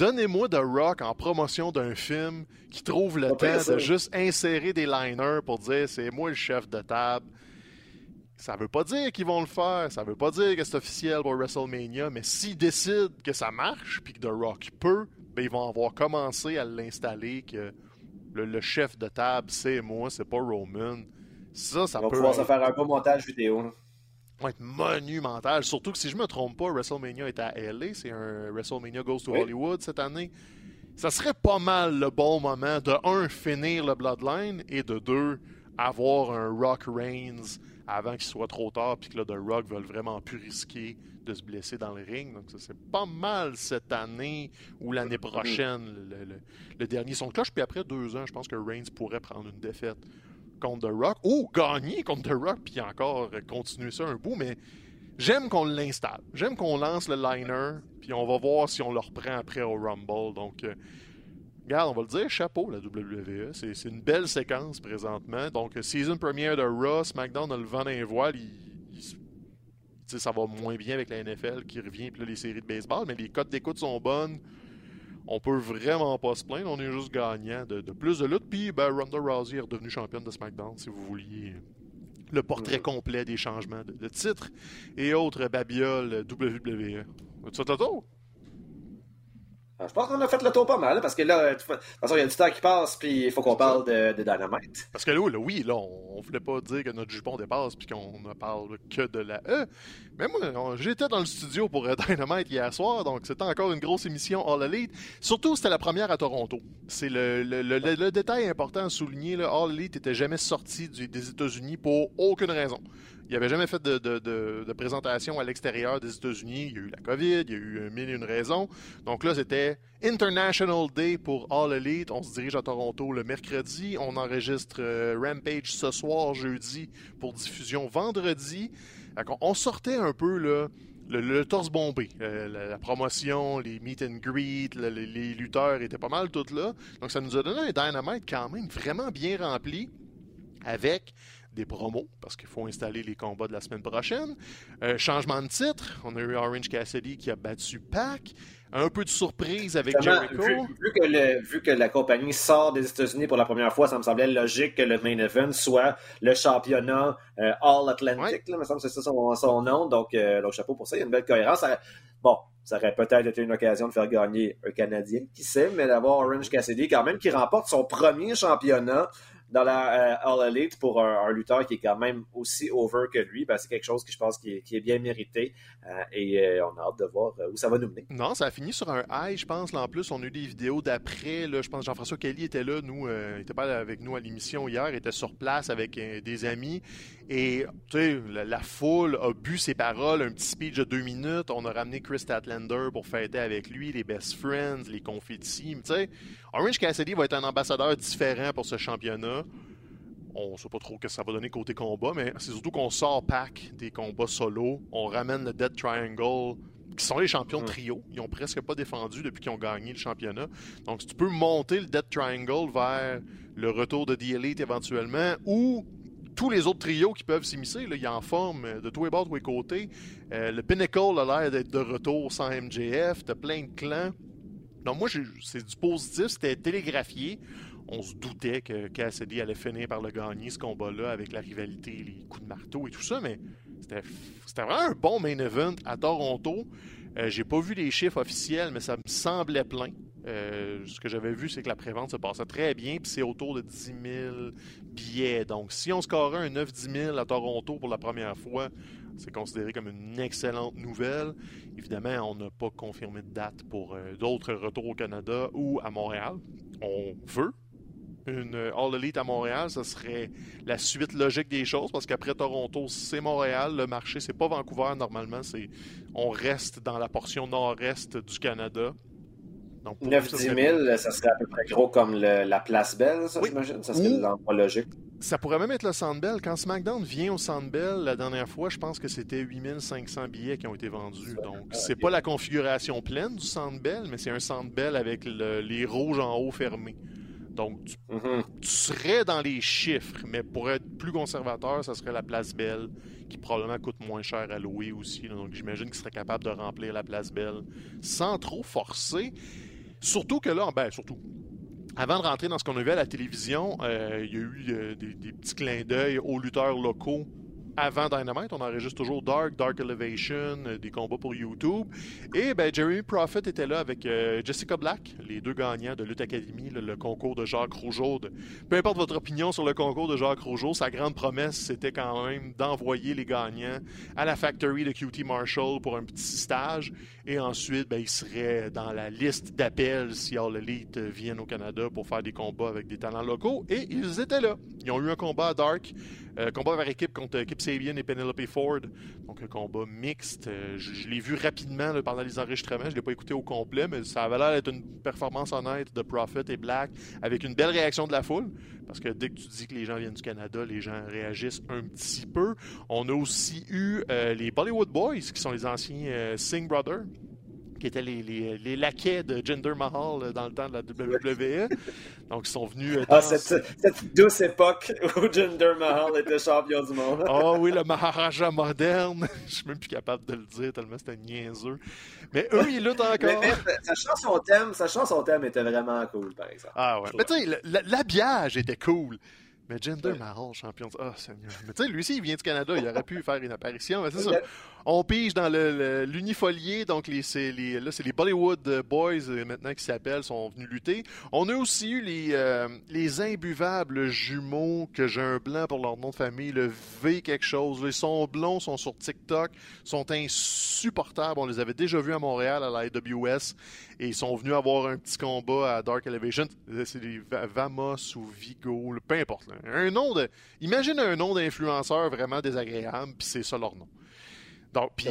Donnez-moi The Rock en promotion d'un film qui trouve le temps de juste insérer des liners pour dire c'est moi le chef de table. Ça veut pas dire qu'ils vont le faire, ça veut pas dire que c'est officiel pour WrestleMania, mais s'ils décident que ça marche puis que The Rock peut, ben ils vont avoir commencé à l'installer que le, chef de table, c'est moi, c'est pas Roman. Ça, ça On peut. va pouvoir se faire un beau montage vidéo. Va être monumental. Surtout que si je me trompe pas, WrestleMania est à LA. C'est un WrestleMania Goes to Hollywood cette année. Ça serait pas mal le bon moment de, un, finir le Bloodline et de deux, avoir un Rock Reigns avant qu'il soit trop tard puis que là, The Rock veulent vraiment plus risquer de se blesser dans le ring. Donc, ça, c'est pas mal cette année ou l'année prochaine, le, dernier son de cloche. Puis après deux ans, je pense que Reigns pourrait prendre une défaite contre The Rock ou gagner contre The Rock puis encore continuer ça un bout. Mais j'aime qu'on l'installe. J'aime qu'on lance le liner puis on va voir si on le reprend après au Rumble. Donc, euh, Regarde, on va le dire, chapeau, la WWE. C'est une belle séquence présentement. Donc, season première de Raw, SmackDown a le vent dans les voiles. ça va moins bien avec la NFL qui revient, puis les séries de baseball, mais les cotes d'écoute sont bonnes. On peut vraiment pas se plaindre. On est juste gagnant de, plus de lutte. Puis, ben, Ronda Rousey est redevenue championne de SmackDown, si vous vouliez le portrait mm. complet des changements de, titres et autres babioles WWE. Tu Toto? Ah, je pense qu'on a fait le tour pas mal, parce que là, de toute façon, il y a du temps qui passe, puis il faut qu'on parle de, Dynamite. Parce que là, oui, là, on, voulait pas dire que notre jupon dépasse, puis qu'on ne parle que de la E. Mais moi, j'étais dans le studio pour euh, Dynamite hier soir, donc c'était encore une grosse émission All Elite. Surtout, c'était la première à Toronto. C'est le, le, détail important à souligner, là, All Elite n'était jamais sorti des États-Unis pour aucune raison. Il n'avait jamais fait de, présentation à l'extérieur des États-Unis. Il y a eu la COVID, il y a eu mille et une raisons. Donc là, c'était International Day pour All Elite. On se dirige à Toronto le mercredi. On enregistre euh, Rampage ce soir, jeudi, pour diffusion vendredi. On sortait un peu le, torse bombé. Euh, la, promotion, les meet and greet, les lutteurs étaient pas mal tous là. Donc ça nous a donné un dynamite quand même vraiment bien rempli avec des promos, parce qu'il faut installer les combats de la semaine prochaine. Euh, changement de titre, on a eu Orange Cassidy qui a battu Pac. Un peu de surprise avec Jericho. Vu, que vu, que la compagnie sort des États-Unis pour la première fois, ça me semblait logique que le main event soit le championnat euh, All Atlantic. Là, me semble que c'est ça son, nom. Donc, euh, le chapeau pour ça. Il y a une belle cohérence. bon, ça aurait peut-être été une occasion de faire gagner un Canadien, qui sait, mais d'avoir Orange Cassidy quand même qui remporte son premier championnat dans la All Elite pour un, lutteur qui est quand même aussi over que lui, ben, c'est quelque chose que je pense qui est, bien mérité. et on a hâte de voir où ça va nous mener. Non, ça a fini sur un high, je pense. En plus, on a eu des vidéos d'après. Je pense que Jean-François Kelly était là. Nous, il n'était pas avec nous à l'émission hier. Était sur place avec des amis. Et sais, la, foule a bu ses paroles, un petit speech de deux minutes. On a ramené Chris Statlander pour fêter avec lui, les best friends, les confettis. Orange Cassidy va être un ambassadeur différent pour ce championnat. On ne sait pas trop ce que ça va donner côté combat, mais c'est surtout qu'on sort pack des combats solo. On ramène le Dead Triangle, qui sont les champions de trio. Ils ont presque pas défendu depuis qu'ils ont gagné le championnat. Donc, si tu peux monter le Dead Triangle vers le retour de The Elite éventuellement, ou tous les autres trios qui peuvent s'immiscer, il y a en forme euh, de tous les bords, de tous les côtés. Euh, le Pinnacle a l'air d'être de retour sans MJF. T'as plein de clans. Donc moi, c'est du positif. C'était télégraphié. On se doutait que Cassidy allait finir par le gagner, ce combat-là, avec la rivalité, les coups de marteau et tout ça, mais c'était vraiment un bon main event à Toronto. Euh, J'ai pas vu les chiffres officiels, mais ça me semblait plein. Euh, ce que j'avais vu, c'est que la prévente se passait très bien, puis c'est autour de 10 000 billets. Donc, si on scorait un 9-10 000 à Toronto pour la première fois, c'est considéré comme une excellente nouvelle. Évidemment, on n'a pas confirmé de date pour euh, d'autres retours au Canada ou à Montréal. On veut une All Elite à Montréal, ce serait la suite logique des choses parce qu'après Toronto, c'est Montréal, le marché, c'est pas Vancouver normalement, c'est on reste dans la portion nord-est du Canada. 9-10 000, ça serait à peu près gros comme la place Belle, ça, j'imagine. Ça serait l'endroit logique. Ça pourrait même être le Sandbell. Quand SmackDown vient au Sandbell, la dernière fois, je pense que c'était 8500 billets qui ont été vendus. Donc, c'est pas la configuration pleine du Sandbell, mais c'est un Sandbell avec les rouges en haut fermés. Donc, mm-hmm. tu, serais dans les chiffres, mais pour être plus conservateur, ça serait la place Belle, qui probablement coûte moins cher à louer aussi. Donc, j'imagine qu'il serait capable de remplir la place Belle sans trop forcer. Surtout que là, ben, surtout. Avant de rentrer dans ce qu'on a vu à la télévision, euh, il y a eu euh, des, des, petits clins d'œil aux lutteurs locaux avant Dynamite. On enregistre toujours Dark, Dark Elevation, euh, des combats pour YouTube. Et ben, Jeremy Prophet était là avec euh, Jessica Black, les deux gagnants de Lutte Academy, le, concours de Jacques Rougeau. Peu importe votre opinion sur le concours de Jacques Rougeau, sa grande promesse, c'était quand même d'envoyer les gagnants à la factory de QT Marshall pour un petit stage. Et ensuite, ben, ils seraient dans la liste d'appels si All Elite viennent au Canada pour faire des combats avec des talents locaux. Et ils étaient là. Ils ont eu un combat à Dark. Euh, combat par équipe contre Sabian et Penelope Ford. Donc un combat mixte. Euh, je, l'ai vu rapidement pendant les enregistrements. Je ne l'ai pas écouté au complet, mais ça avait l'air d'être une performance honnête de Prophet et Black avec une belle réaction de la foule. Parce que dès que tu dis que les gens viennent du Canada, les gens réagissent un petit peu. On a aussi eu euh, les Bollywood Boys, qui sont les anciens Singh Brothers qui étaient les, les, les, laquais de Jinder Mahal euh, dans le temps de la WWE. Donc, ils sont venus. Euh, ah, cette, cette, douce époque où Jinder Mahal était champion du monde. Ah oui, le Maharaja moderne. <laughs> Je suis même plus capable de le dire tellement c'était niaiseux. Mais eux, ils luttent encore. Mais, sa chanson thème, sa chanson thème était vraiment cool, par exemple. Ah ouais. Mais tu sais, l'habillage était cool. Mais Jinder Mahal, champion. Ah, oh, Seigneur. Mais tu sais, lui aussi, il vient du Canada. Il aurait pu faire une apparition. Mais c'est ça. On pige dans l'unifolier. Donc, les, les, là, c'est les Bollywood Boys euh, maintenant qui s'appellent, sont venus lutter. On a aussi eu les, euh, les imbuvables jumeaux, que j'ai un blanc pour leur nom de famille, le V quelque chose. Ils sont blonds, sont sur TikTok, sont insupportables. On les avait déjà vus à Montréal, à la AWS. Et ils sont venus avoir un petit combat à Dark Elevation. C'est des Vamos ou Vigo, peu importe. Un nom de. Imagine un nom d'influenceur vraiment désagréable, puis c'est ça leur nom. Donc, puis.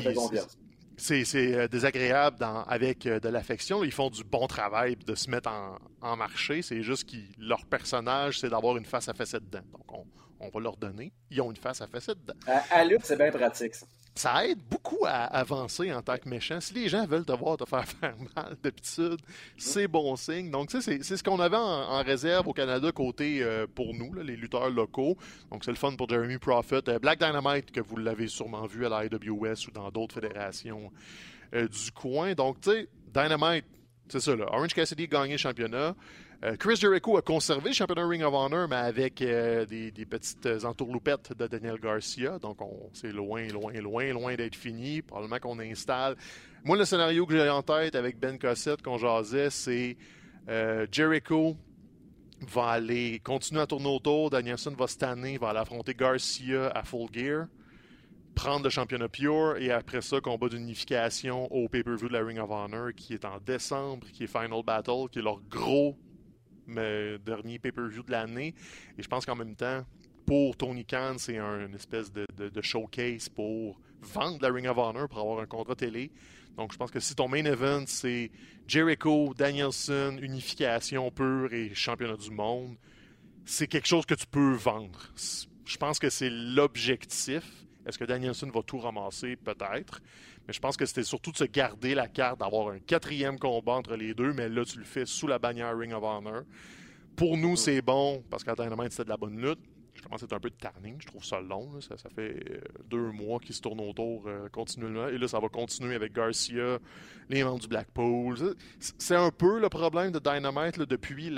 C'est euh, désagréable dans, avec euh, de l'affection. Ils font du bon travail de se mettre en, en marché. C'est juste que leur personnage, c'est d'avoir une face à fesser dedans. Donc, on, on va leur donner. Ils ont une face à fesser dedans. À, c'est bien pratique, ça ça aide beaucoup à avancer en tant que méchant. Si les gens veulent te voir te faire <laughs> faire mal d'habitude, c'est bon signe. Donc, c'est ce qu'on avait en, réserve au Canada côté euh, pour nous, les lutteurs locaux. Donc, c'est le fun pour Jeremy Prophet. Euh, Black Dynamite, que vous l'avez sûrement vu à la IWS ou dans d'autres fédérations euh, du coin. Donc, tu sais, Dynamite, c'est ça, là. Orange Cassidy a gagné le championnat. Euh, Chris Jericho a conservé le championnat Ring of Honor, mais avec euh, des, petites entourloupettes de Daniel Garcia. Donc, c'est loin, loin, loin, loin d'être fini. Probablement qu'on installe. Moi, le scénario que j'ai en tête avec Ben Cossette qu'on jasait, c'est euh, Jericho va aller continuer à tourner autour. Danielson va cette année, va aller affronter Garcia à Full Gear, prendre le championnat pure et après ça, combat d'unification au pay-per-view de la Ring of Honor qui est en décembre, qui est Final Battle, qui est leur gros dernier pay-per-view de l'année. Et je pense qu'en même temps, pour Tony Khan, c'est un, une espèce de, de, showcase pour vendre la Ring of Honor, pour avoir un contrat télé. Donc, je pense que si ton main event, c'est Jericho, Danielson, unification pure et championnat du monde, c'est quelque chose que tu peux vendre. Je pense que c'est l'objectif. Est-ce que Danielson va tout ramasser? Peut-être. Mais je pense que c'était surtout de se garder la carte, d'avoir un quatrième combat entre les deux, mais là, tu le fais sous la bannière Ring of Honor. Pour nous, mm. c'est bon, parce qu'à moment, c'était de la bonne lutte. Je commence à être un peu de tarning, je trouve ça long. Ça, fait euh, deux mois qu'ils se tournent autour euh, continuellement. Et là, ça va continuer avec Garcia, les membres du Blackpool. C'est un peu le problème de Dynamite depuis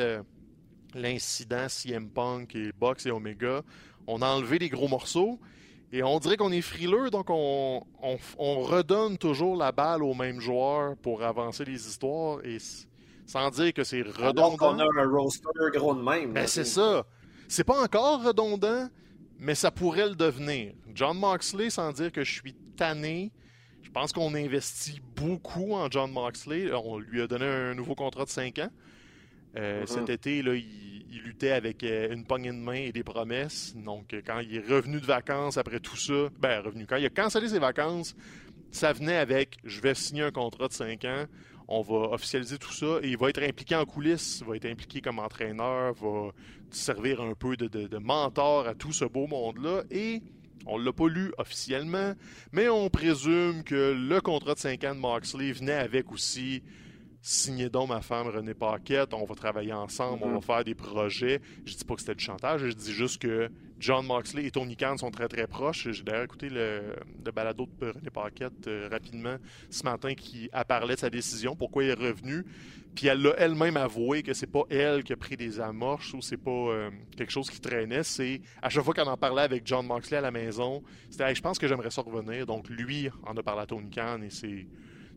l'incident CM Punk et Box et Omega. On a enlevé les gros morceaux. Et on dirait qu'on est frileux, donc on, redonne toujours la balle aux mêmes joueurs pour avancer les histoires. Et sans dire que c'est redondant. on a un roster gros de même. Ben, c'est ça. C'est pas encore redondant, mais ça pourrait le devenir. John Moxley, sans dire que je suis tanné, je pense qu'on investit beaucoup en John Moxley. On lui a donné un nouveau contrat de 5 ans. Euh, mm-hmm. Cet été, là, il, luttait avec euh, une poignée de main et des promesses. Donc, quand il est revenu de vacances après tout ça, ben, revenu. Quand il a cancellé ses vacances, ça venait avec je vais signer un contrat de 5 ans on va officialiser tout ça et il va être impliqué en coulisses, va être impliqué comme entraîneur, va servir un peu de, mentor à tout ce beau monde-là et on ne l'a pas lu officiellement, mais on présume que le contrat de 5 ans de Moxley venait avec aussi signez donc ma femme René Paquette, on va travailler ensemble, on va mm-hmm. faire des projets. Je dis pas que c'était du chantage, je dis juste que John Moxley et Tony Khan sont très très proches. J'ai d'ailleurs écouté le, balado de René Paquette euh, rapidement ce matin qui a parlé de sa décision, pourquoi il est revenu. Puis elle l'a elle-même avoué que c'est pas elle qui a pris des amorces ou c'est pas euh, quelque chose qui traînait. C'est à chaque fois qu'elle en parlait avec John Moxley à la maison, c'était je pense que j'aimerais ça revenir. Donc lui en a parlé à Tony Khan et c'est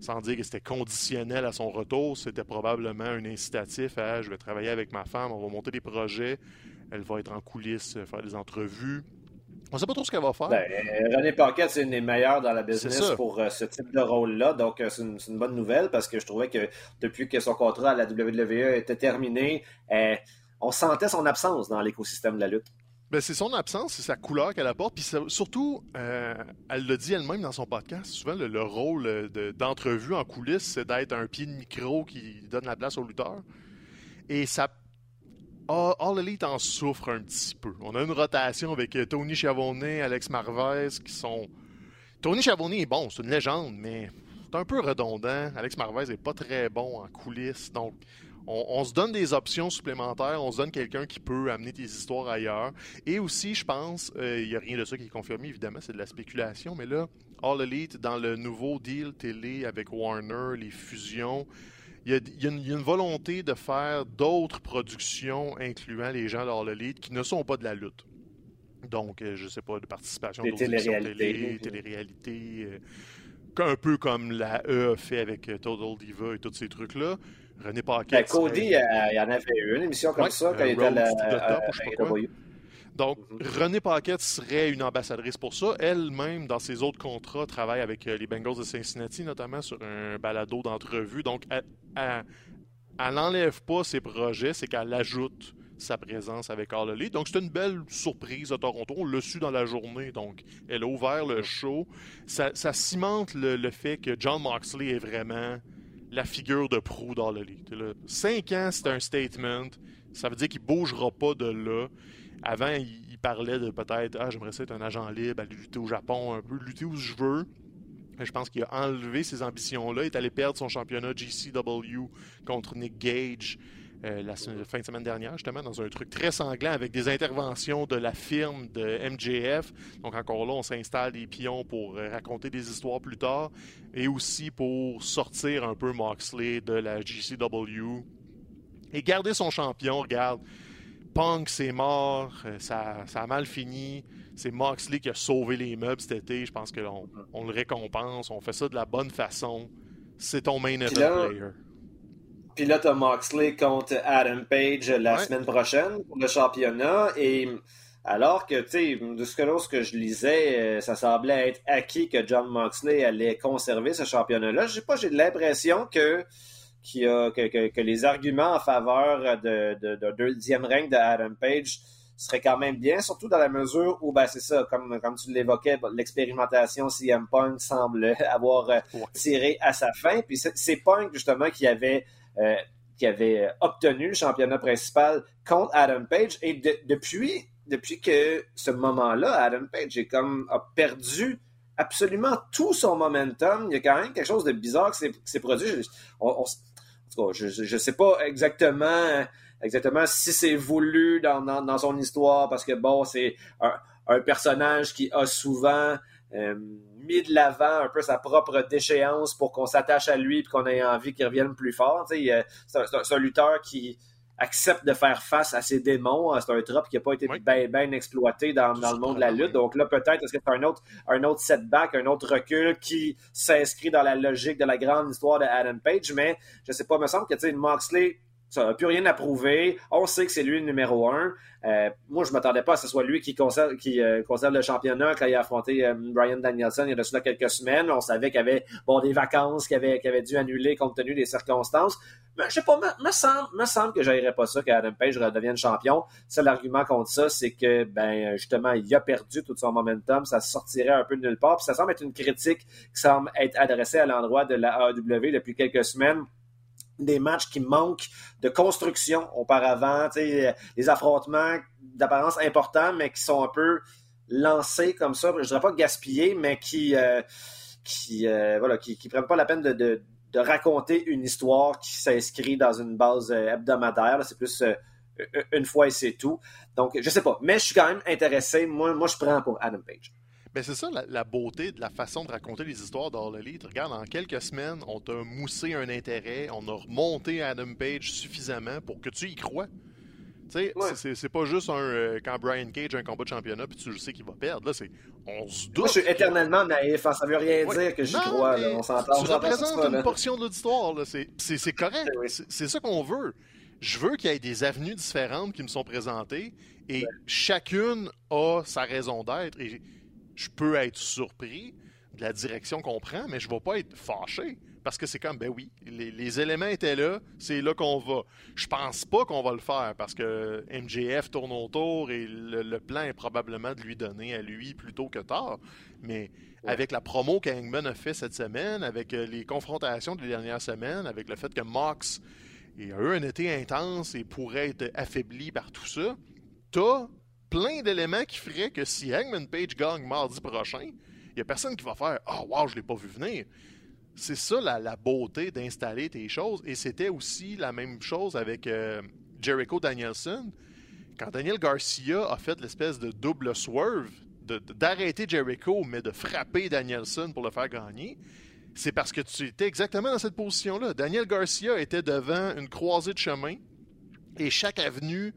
sans dire que c'était conditionnel à son retour, c'était probablement un incitatif à je vais travailler avec ma femme, on va monter des projets, elle va être en coulisses, faire des entrevues. On ne sait pas trop ce qu'elle va faire. Ben, René Paquette, c'est une des meilleures dans la business pour euh, ce type de rôle-là. Donc, euh, c'est une, bonne nouvelle parce que je trouvais que depuis que son contrat à la WWE était terminé, euh, on sentait son absence dans l'écosystème de la lutte. Ben, c'est son absence, c'est sa couleur qu'elle apporte. Puis surtout, euh, elle le dit elle-même dans son podcast, souvent le, rôle d'entrevue en coulisses, c'est d'être un pied de micro qui donne la place au lutteur. Et ça. All, Elite en souffre un petit peu. On a une rotation avec euh, Tony Chavonnet, Alex Marvez qui sont. Tony Chavonnet est bon, c'est une légende, mais c'est un peu redondant. Alex Marvez n'est pas très bon en coulisses. Donc, on, se donne des options supplémentaires, on se donne quelqu'un qui peut amener des histoires ailleurs. Et aussi, je pense, euh, il n'y a rien de ça qui est confirmé, évidemment, c'est de la spéculation, mais là, All Elite, dans le nouveau deal télé avec Warner, les fusions, il y, a, une, volonté de faire d'autres productions incluant les gens d'All Elite qui ne sont pas de la lutte. Donc, euh, je ne sais pas, de participation d'autres télé, télé-réalité, euh, un peu comme la E a fait avec Total Diva et tous ces trucs-là. René Paquette. Ben, Cody, euh, il y en avait eu une émission comme ça quand il était à la, Donc, mhm. René Paquette serait une ambassadrice pour ça. Elle-même, dans ses autres contrats, travaille avec euh, les Bengals de Cincinnati, notamment sur un balado d'entrevue. Donc, elle n'enlève pas ses projets, c'est qu'elle ajoute sa présence avec Elite. Donc, c'est une belle surprise à Toronto. On l'a su dans la journée. Donc, elle a ouvert le show. Ça, cimente le, le, fait que John Moxley est vraiment la figure de proue dans le lit. Cinq ans, c'est un statement. Ça veut dire qu'il ne bougera pas de là. Avant, il, parlait de peut-être Ah, j'aimerais être un agent libre, aller lutter au Japon un peu, lutter où je veux. je pense qu'il a enlevé ses ambitions-là. Il est allé perdre son championnat GCW contre Nick Gage. Euh, la fin de semaine dernière, justement, dans un truc très sanglant avec des interventions de la firme de MJF. Donc, encore là, on s'installe des pions pour euh, raconter des histoires plus tard et aussi pour sortir un peu Moxley de la GCW et garder son champion. Regarde, Punk, c'est mort, euh, ça, ça, a mal fini. C'est Moxley qui a sauvé les meubles cet été. Je pense qu'on on le récompense. On fait ça de la bonne façon. C'est ton main event player. Puis là, as Moxley contre Adam Page la semaine prochaine pour le championnat. Et alors que, tu sais, de ce que, ce que je lisais, euh, ça semblait être acquis que John Moxley allait conserver ce championnat-là. Je sais pas, j'ai l'impression que, que, que, les arguments en faveur de, de, deuxième règne de Adam Page serait quand même bien, surtout dans la mesure où, ben, c'est ça, comme, comme tu l'évoquais, l'expérimentation CM Punk semble <laughs> avoir euh, tiré à sa fin. Puis c'est Punk, justement, qui avait, euh, qui avait obtenu le championnat principal contre Adam Page. Et depuis, depuis que ce moment-là, Adam Page a perdu absolument tout son momentum. Il y a quand même quelque chose de bizarre qui s'est produit. je ne sais pas exactement exactement si c'est voulu dans, son histoire, parce que bon, c'est un, personnage qui a souvent euh, mis de l'avant un peu sa propre déchéance pour qu'on s'attache à lui et qu'on ait envie qu'il revienne plus fort. C'est un, lutteur qui accepte de faire face à ses démons. C'est un trope qui n'a pas été bien exploité dans, le monde de la lutte. Donc là, peut-être est-ce que c'est un autre, un autre setback, un autre recul qui s'inscrit dans la logique de la grande histoire de Adam Page? Mais je sais pas, il me semble que Moxley ça n'a plus rien à prouver. On sait que c'est lui le numéro un. Euh, moi, je ne m'attendais pas à ce que ce soit lui qui euh, conserve le championnat quand il a affronté euh, Brian Danielson il y a cela quelques semaines. On savait qu'il avait des vacances qu'il avait, dû annuler compte tenu des circonstances. Mais je sais pas, me, me semble, me semble que pas ça qu'Adam Page redevienne champion. C'est l'argument contre ça, c'est que ben justement, il a perdu tout son momentum. Ça sortirait un peu de nulle part. Puis ça semble être une critique qui semble être adressée à l'endroit de la AEW depuis quelques semaines des matchs qui manquent de construction auparavant, les affrontements d'apparence importants, mais qui sont un peu lancés comme ça, je dirais pas gaspillés, mais qui euh, euh, voilà, qui, prennent pas la peine de, de, raconter une histoire qui s'inscrit dans une base euh, hebdomadaire. C'est plus une fois et c'est tout. Donc, je sais pas, mais je suis quand même intéressé. Moi, moi, je prends pour Adam Page. Ben c'est ça la, beauté de la façon de raconter les histoires dans Elite. Regarde, en quelques semaines, on t'a moussé un intérêt, on a remonté Adam Page suffisamment pour que tu y crois. Tu sais, c'est pas juste un, euh, quand Brian Cage a un combat de championnat puis tu le sais qu'il va perdre. Là, c'est on se doute. Moi, je suis éternellement naïf. Hein, ça veut rien dire que j'y crois. On s'entend. Tu représentes une portion de l'auditoire. C'est correct. C'est ça qu'on veut. Je veux qu'il y ait des avenues différentes qui me sont présentées et chacune a sa raison d'être. Et je peux être surpris de la direction qu'on prend, mais je ne vais pas être fâché. Parce que c'est comme, ben oui, les, éléments étaient là, c'est là qu'on va. Je pense pas qu'on va le faire parce que MJF tourne autour et le, plan est probablement de lui donner à lui plutôt que tard. Mais avec la promo qu'Hangman a fait cette semaine, avec euh, les confrontations des dernières semaines, avec le fait que Mox a eu un été intense et pourrait être affaibli par tout ça, t'as plein d'éléments qui feraient que si Hangman Page gagne mardi prochain, il n'y a personne qui va faire Ah, oh, wow, je ne l'ai pas vu venir. C'est ça la, beauté d'installer tes choses. Et c'était aussi la même chose avec euh, Jericho Danielson. Quand Daniel Garcia a fait l'espèce de double swerve, d'arrêter Jericho, mais de frapper Danielson pour le faire gagner, c'est parce que tu étais exactement dans cette position-là. Daniel Garcia était devant une croisée de chemin et chaque avenue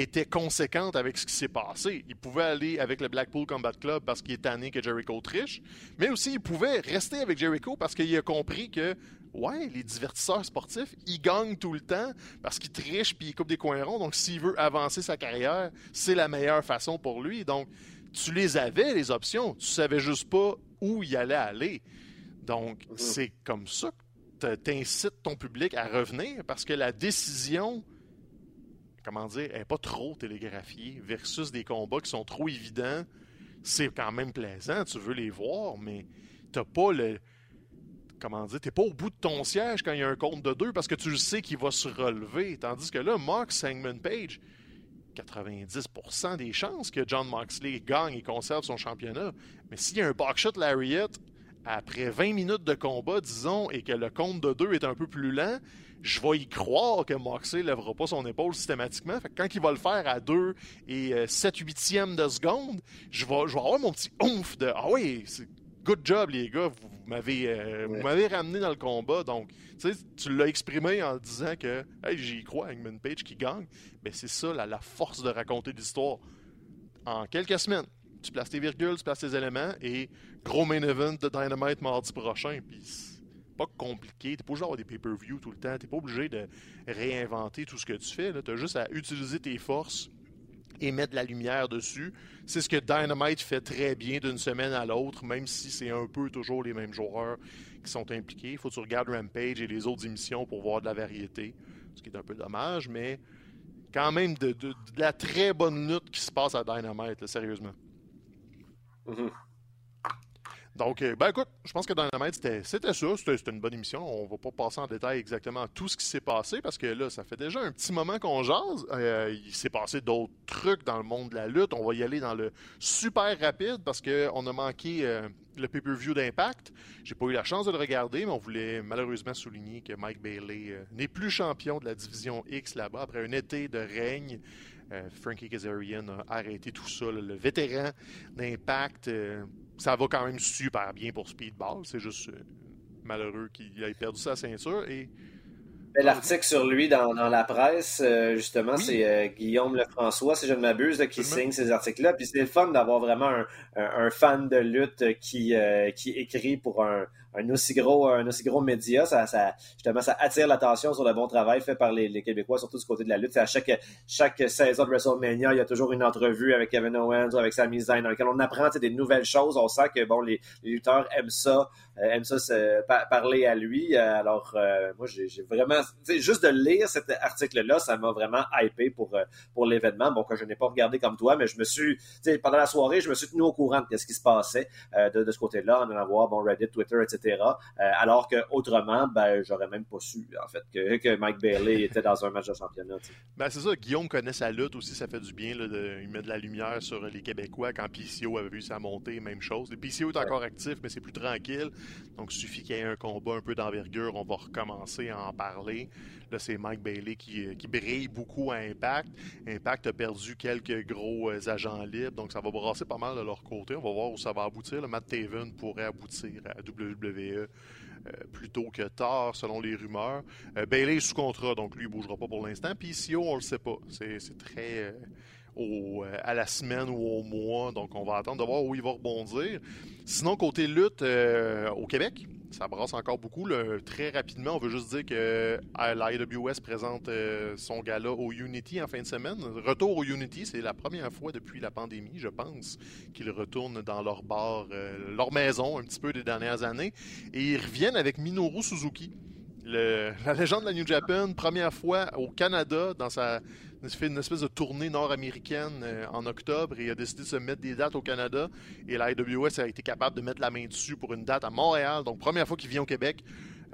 était conséquente avec ce qui s'est passé. Il pouvait aller avec le Blackpool Combat Club parce qu'il est tanné que Jericho triche, mais aussi il pouvait rester avec Jericho parce qu'il a compris que, ouais, les divertisseurs sportifs, ils gagnent tout le temps parce qu'ils trichent puis ils coupent des coins ronds. Donc, s'il veut avancer sa carrière, c'est la meilleure façon pour lui. Donc, tu les avais, les options. Tu savais juste pas où il allait aller. Donc, mm-hmm. c'est comme ça que tu incites ton public à revenir parce que la décision comment dire, elle n'est pas trop télégraphiée versus des combats qui sont trop évidents. C'est quand même plaisant, tu veux les voir, mais t'as pas le. Comment dire, t'es pas au bout de ton siège quand il y a un compte de deux parce que tu le sais qu'il va se relever. Tandis que là, Mox Hangman Page, 90% des chances que John Moxley gagne et conserve son championnat. Mais s'il y a un boxshot Lariat après 20 minutes de combat, disons, et que le compte de deux est un peu plus lent, je vais y croire que Moxley ne lèvera pas son épaule systématiquement. Fait quand il va le faire à 2 et 7 euh, huitièmes de seconde, je vais, je vais avoir mon petit oomph de Ah oui, c'est good job les gars, vous, m'avez euh, m'avez ramené dans le combat. Donc, tu l'as exprimé en disant que hey, j'y crois, Hangman Page qui gagne. Mais c'est ça la, la force de raconter l'histoire. En quelques semaines, tu places tes virgules, tu places tes éléments et gros main event de Dynamite mardi prochain. Puis pas compliqué. T'es pas obligé d'avoir des pay-per-view tout le temps. T'es pas obligé de réinventer tout ce que tu fais. Tu as juste à utiliser tes forces et mettre de la lumière dessus. C'est ce que Dynamite fait très bien d'une semaine à l'autre, même si c'est un peu toujours les mêmes joueurs qui sont impliqués. Il faut que tu regardes Rampage et les autres émissions pour voir de la variété, ce qui est un peu dommage, mais quand même de, la très bonne lutte qui se passe à Dynamite, sérieusement. Mm-hmm. Donc, euh, ben écoute, je pense que Dynamite, c'était ça. C'était une bonne émission. On va pas passer en détail exactement tout ce qui s'est passé parce que là, ça fait déjà un petit moment qu'on jase. Euh, il s'est passé d'autres trucs dans le monde de la lutte. On va y aller dans le super rapide parce qu'on a manqué euh, le pay-per-view d'Impact. J'ai pas eu la chance de le regarder, mais on voulait malheureusement souligner que Mike Bailey n'est plus champion de la division X là-bas après un été de règne. Frankie Kazarian a arrêté tout ça. le vétéran d'Impact ça va quand même super bien pour Speedball. C'est juste euh, malheureux qu'il ait perdu sa ceinture. Et L'article sur lui dans, la presse, euh, justement, c'est euh, Guillaume Lefrançois, si je ne m'abuse, qui signe ces articles-là. Puis c'est le fun d'avoir vraiment un, fan de lutte qui, qui écrit pour un, un aussi gros, un aussi gros média, ça, ça justement, ça attire l'attention sur le bon travail fait par les, Québécois, surtout du côté de la lutte. À chaque, chaque saison de WrestleMania, il y a toujours une entrevue avec Kevin Owens ou avec Sami Zayn dans laquelle on apprend des nouvelles choses. On sent que bon, les, lutteurs aiment ça, euh, aiment ça parler à lui. Euh, alors, euh, moi, j'ai vraiment, juste de lire cet article-là, ça m'a vraiment hypé pour, pour l'événement. Bon, que je n'ai pas regardé comme toi, mais je me suis, pendant la soirée, je me suis tenu au courant de ce qui se passait de, de ce côté-là, en allant voir bon Reddit, Twitter, etc. Euh, alors que autrement, ben, j'aurais même pas su, en fait, que, Mike Bailey était dans un match de championnat. Ben, c'est ça, Guillaume connaît sa lutte aussi, ça fait du bien. de, il met de la lumière sur les Québécois. Quand PCO avait vu sa montée, même chose. Le PCO est encore actif, mais c'est plus tranquille. Donc, il suffit qu'il y ait un combat un peu d'envergure, on va recommencer à en parler. Là, c'est Mike Bailey qui, brille beaucoup à Impact. Impact a perdu quelques gros euh, agents libres, donc ça va brasser pas mal de leur côté. On va voir où ça va aboutir. Le Matt Taven pourrait aboutir à WWE euh, plutôt que tard, selon les rumeurs. Euh, Bailey est sous contrat, donc lui, il bougera pas pour l'instant. PCO, on le sait pas. C'est très au, à la semaine ou au mois, donc on va attendre de voir où il va rebondir. Sinon, côté lutte au Québec, ça brasse encore beaucoup. Très rapidement, on veut juste dire que l'IWS présente euh, son gala au Unity en fin de semaine. Retour au Unity, c'est la première fois depuis la pandémie, je pense, qu'ils retournent dans leur bar, euh, leur maison un petit peu des dernières années. Et ils reviennent avec Minoru Suzuki. La légende de la New Japan, première fois au Canada dans sa fait une espèce de tournée nord-américaine euh, en octobre et il a décidé de se mettre des dates au Canada. Et la IWS a été capable de mettre la main dessus pour une date à Montréal. Donc, première fois qu'il vient au Québec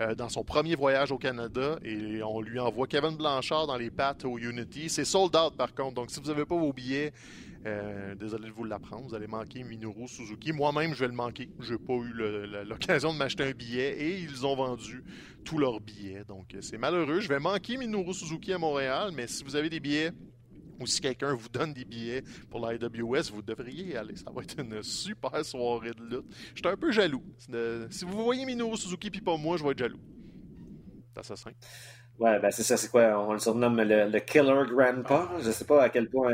euh, dans son premier voyage au Canada. Et on lui envoie Kevin Blanchard dans les pattes au Unity. C'est sold out par contre. Donc, si vous n'avez pas vos billets, euh, désolé de vous l'apprendre, vous allez manquer Minoru Suzuki. Moi-même, je vais le manquer. Je n'ai pas eu l'occasion de m'acheter un billet et ils ont vendu tous leurs billets. Donc, c'est malheureux. Je vais manquer Minoru Suzuki à Montréal, mais si vous avez des billets, ou si quelqu'un vous donne des billets pour l'IWS, vous devriez y aller. Ça va être une super soirée de lutte. Je suis un peu jaloux. Si vous voyez Minoru Suzuki puis pas moi, je vais être jaloux. Simple. Ouais, ben c'est ça, c'est quoi? On le surnomme le, Killer Grandpa. Je sais pas à quel point.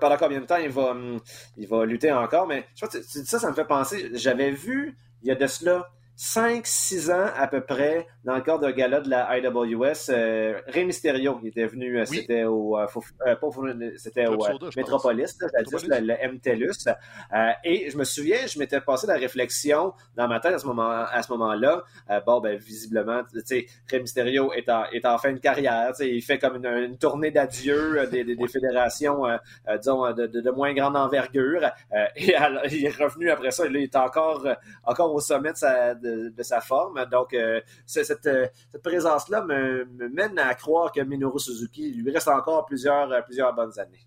pendant combien de temps il va, hum, il va lutter encore, mais je crois que ça, ça me fait penser. J'avais vu, il y a de cela 5-6 ans à peu près, dans le cadre d'un gala de la IWS, euh, Rey Mysterio, il était venu, euh, c'était au, euh, euh, c'était au Metropolis, le, le MTLUS. et je me souviens, je m'étais passé la réflexion dans ma tête à ce moment, à ce moment-là. bon, ben visiblement, tu sais, Rey Mysterio est en, est en fin de carrière. Il fait comme une, tournée d'adieu des, des, des, fédérations, disons, de, de, de, moins grande envergure. et <laughs> il est revenu après ça. Il est encore, encore au sommet de sa de, sa forme. Donc, euh, cette, euh, cette présence-là me, me, mène à croire que Minoru Suzuki lui reste encore plusieurs, plusieurs bonnes années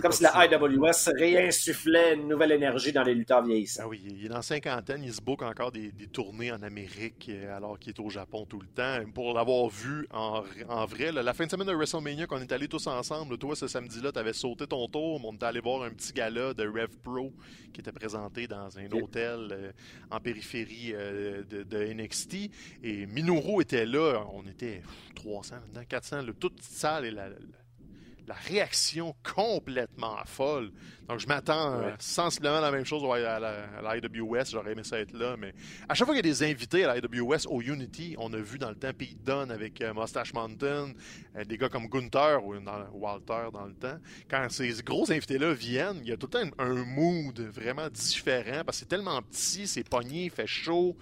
comme si la IWS réinsufflait une nouvelle énergie dans les lutteurs vieillissants. Ah oui, il est dans cinquantaine, il se book encore des, tournées en Amérique euh, alors qu'il est au Japon tout le temps. Pour l'avoir vu en, vrai, la fin de semaine de WrestleMania, qu'on est allés tous ensemble, toi ce samedi-là, tu avais sauté ton tour, on est allé voir un petit gala de Rev Pro qui était présenté dans un hôtel euh, en périphérie euh, de, NXT. Et Minoru était là, on était 300, 400, toute salle et la la réaction complètement folle. Donc, je m'attends sensiblement à la même chose à la, IWS. J'aurais aimé ça être là. Mais à chaque fois qu'il y a des invités à la IWS au Unity, on a vu dans le temps Pete Dunne avec euh, Mustache Mountain, euh, des gars comme Gunther ou Walter dans le temps. Quand ces gros invités-là viennent, il y a tout le temps un mood vraiment différent parce que c'est tellement petit, c'est pogné, il fait chaud.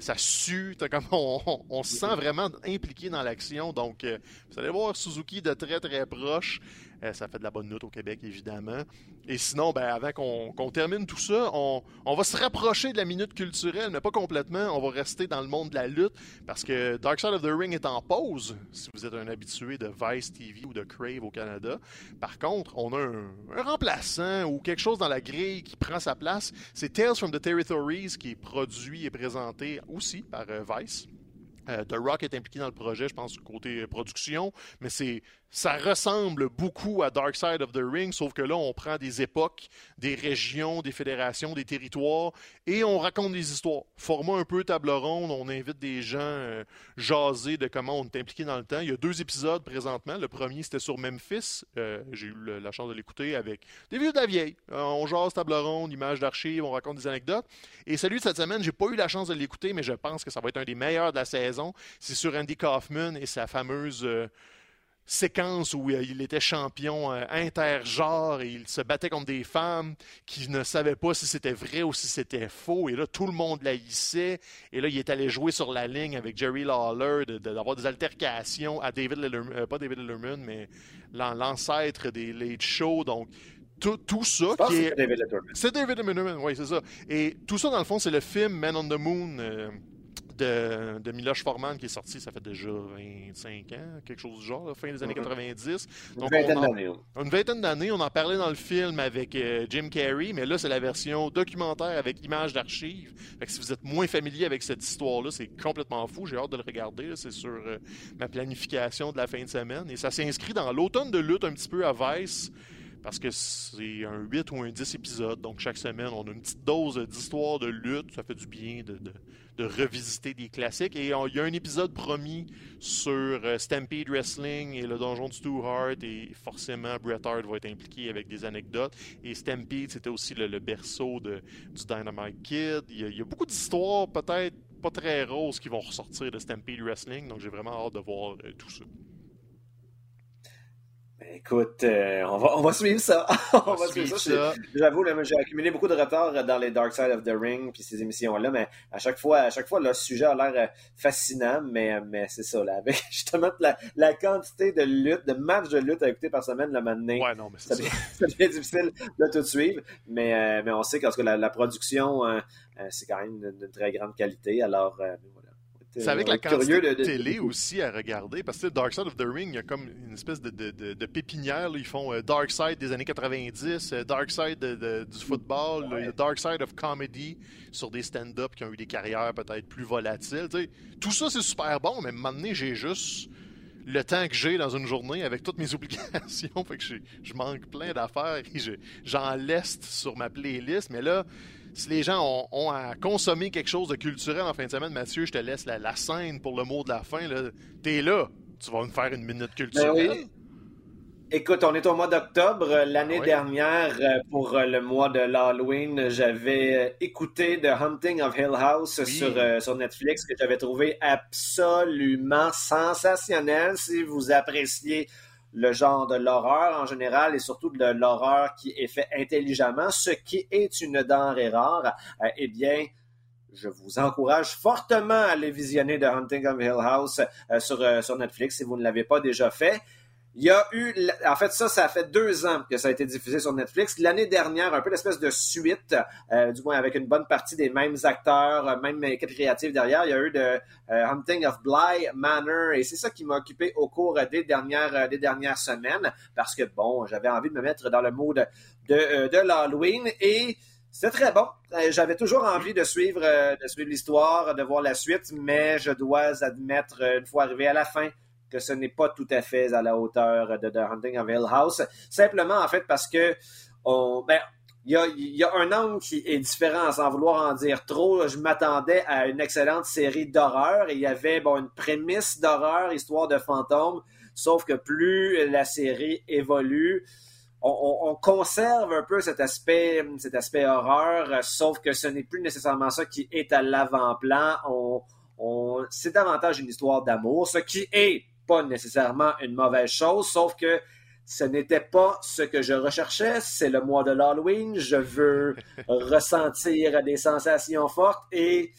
Ça sue, comme <laughs> on, se sent vraiment impliqué dans l'action. Donc, vous allez voir Suzuki de très très proche. Euh, ça fait de la bonne note au Québec, évidemment. Et sinon, ben, avant qu'on termine tout ça, on, va se rapprocher de la minute culturelle, mais pas complètement. On va rester dans le monde de la lutte parce que Dark Side of the Ring est en pause, si vous êtes un habitué de Vice TV ou de Crave au Canada. Par contre, on a un, remplaçant ou quelque chose dans la grille qui prend sa place. C'est Tales from the Territories qui est produit et présenté aussi par euh, Vice. Euh, The Rock est impliqué dans le projet, je pense, côté production, mais c'est ça ressemble beaucoup à Dark Side of the Ring, sauf que là, on prend des époques, des régions, des fédérations, des territoires, et on raconte des histoires. Format un peu table ronde, on invite des gens euh, jaser de comment on est impliqué dans le temps. Il y a deux épisodes présentement. Le premier, c'était sur Memphis. Euh, j'ai eu la chance de l'écouter avec des vieux de la vieille. Euh, on jase table ronde, images d'archives, on raconte des anecdotes. Et celui de cette semaine, j'ai pas eu la chance de l'écouter, mais je pense que ça va être un des meilleurs de la saison. C'est sur Andy Kaufman et sa fameuse séquence où euh, il était champion euh, intergenre et il se battait contre des femmes qui ne savaient pas si c'était vrai ou si c'était faux. Et là, tout le monde l'haïssait. Et là, il est allé jouer sur la ligne avec Jerry Lawler, d'avoir des altercations à David Letterman, euh, pas David Letterman, mais l'ancêtre des Late Show. Donc, tout, tout ça qui est. C'est David Letterman. oui, c'est ça. Et tout ça, dans le fond, c'est le film Man on the Moon de, de Miloš Forman qui est sorti, ça fait déjà 25 ans, quelque chose du genre, fin des années 90. une vingtaine d'années. Une vingtaine d'années. On en parlait dans le film avec euh, Jim Carrey, mais là, c'est la version documentaire avec images d'archives. si vous êtes moins familier avec cette histoire-là, c'est complètement fou. J'ai hâte de le regarder. C'est sur euh, ma planification de la fin de semaine. Et ça s'inscrit dans l'automne de lutte un petit peu à Vice parce que c'est un 8 ou un 10 épisodes. Donc, chaque semaine, on a une petite dose d'histoire de lutte. Ça fait du bien de, de revisiter des classiques. Et il y a un épisode promis sur euh, Stampede Wrestling et le donjon de Stu Hart. Et forcément, Bret Hart va être impliqué avec des anecdotes. Et Stampede, c'était aussi le, berceau de, du Dynamite Kid. Il y a, beaucoup d'histoires, peut-être pas très roses, qui vont ressortir de Stampede Wrestling. Donc, j'ai vraiment hâte de voir euh, tout ça. Écoute, euh, on, va, on va suivre ça. <laughs> on va suivre ça. J'avoue, j'ai accumulé beaucoup de retard dans les Dark Side of the Ring puis ces émissions-là, mais à chaque fois, à chaque fois, le sujet a l'air euh, fascinant, mais, mais c'est ça, là, avec <laughs> justement la, la, quantité de lutte, de matchs de lutte à écouter par semaine, la maintenant, ouais, non, mais ça, ça. <laughs> ça, devient difficile de tout suivre, mais, euh, mais on sait que la, la production, c'est quand même d'une très grande qualité, alors c'est avec la quantité de, télé aussi à regarder, parce que Dark Side of the Ring, il y a comme une espèce de, de pépinière. Ils font euh, Dark Side des années 90, euh, Dark Side du football, Dark Side of Comedy sur des stand-up qui ont eu des carrières peut-être plus volatiles. tout ça, c'est super bon, mais maintenant, j'ai juste le temps que j'ai dans une journée avec toutes mes <laughs> obligations. fait que je manque plein d'affaires et j'en laisse sur ma playlist. Mais là, si les gens ont, à consommer quelque chose de culturel en fin de semaine, Mathieu, je te laisse la, scène pour le mot de la fin. T'es là, tu vas me faire une minute culturelle. Ben Écoute, on est au mois d'octobre. L'année ah dernière, euh, pour euh, le mois de l'Halloween, j'avais euh, écouté The Hunting of Hill House sur, sur Netflix que j'avais trouvé absolument sensationnel. Si vous appréciez le genre de l'horreur en général et surtout de l'horreur qui est fait intelligemment, ce qui est une denrée rare, eh bien, je vous encourage fortement à aller visionner The Hunting Hill House euh, sur, euh, sur Netflix si vous ne l'avez pas déjà fait. Il y a eu, en fait, ça, ça fait deux ans que ça a été diffusé sur Netflix. L'année dernière, un peu l'espèce de suite, euh, du moins avec une bonne partie des mêmes acteurs, euh, même équipe créative derrière. Il y a eu de euh, Hunting of Bly Manor, et c'est ça qui m'a occupé au cours des dernières, des dernières semaines, parce que bon, j'avais envie de me mettre dans le mood de, de l'Halloween et c'était très bon. J'avais toujours envie de suivre, de suivre l'histoire, de voir la suite, mais je dois admettre, une fois arrivé à la fin, que ce n'est pas tout à fait à la hauteur de The Hunting of Hill House. Simplement, en fait, parce que on, ben, il y, a, un angle qui est différent, sans vouloir en dire trop. Je m'attendais à une excellente série d'horreur il y avait bon, une prémisse d'horreur, histoire de fantômes. sauf que plus la série évolue, on, conserve un peu cet aspect, cet aspect horreur, sauf que ce n'est plus nécessairement ça qui est à l'avant-plan. On, c'est davantage une histoire d'amour, ce qui est pas nécessairement une mauvaise chose, sauf que ce n'était pas ce que je recherchais. C'est le mois de l'Halloween. Je veux <laughs> ressentir des sensations fortes et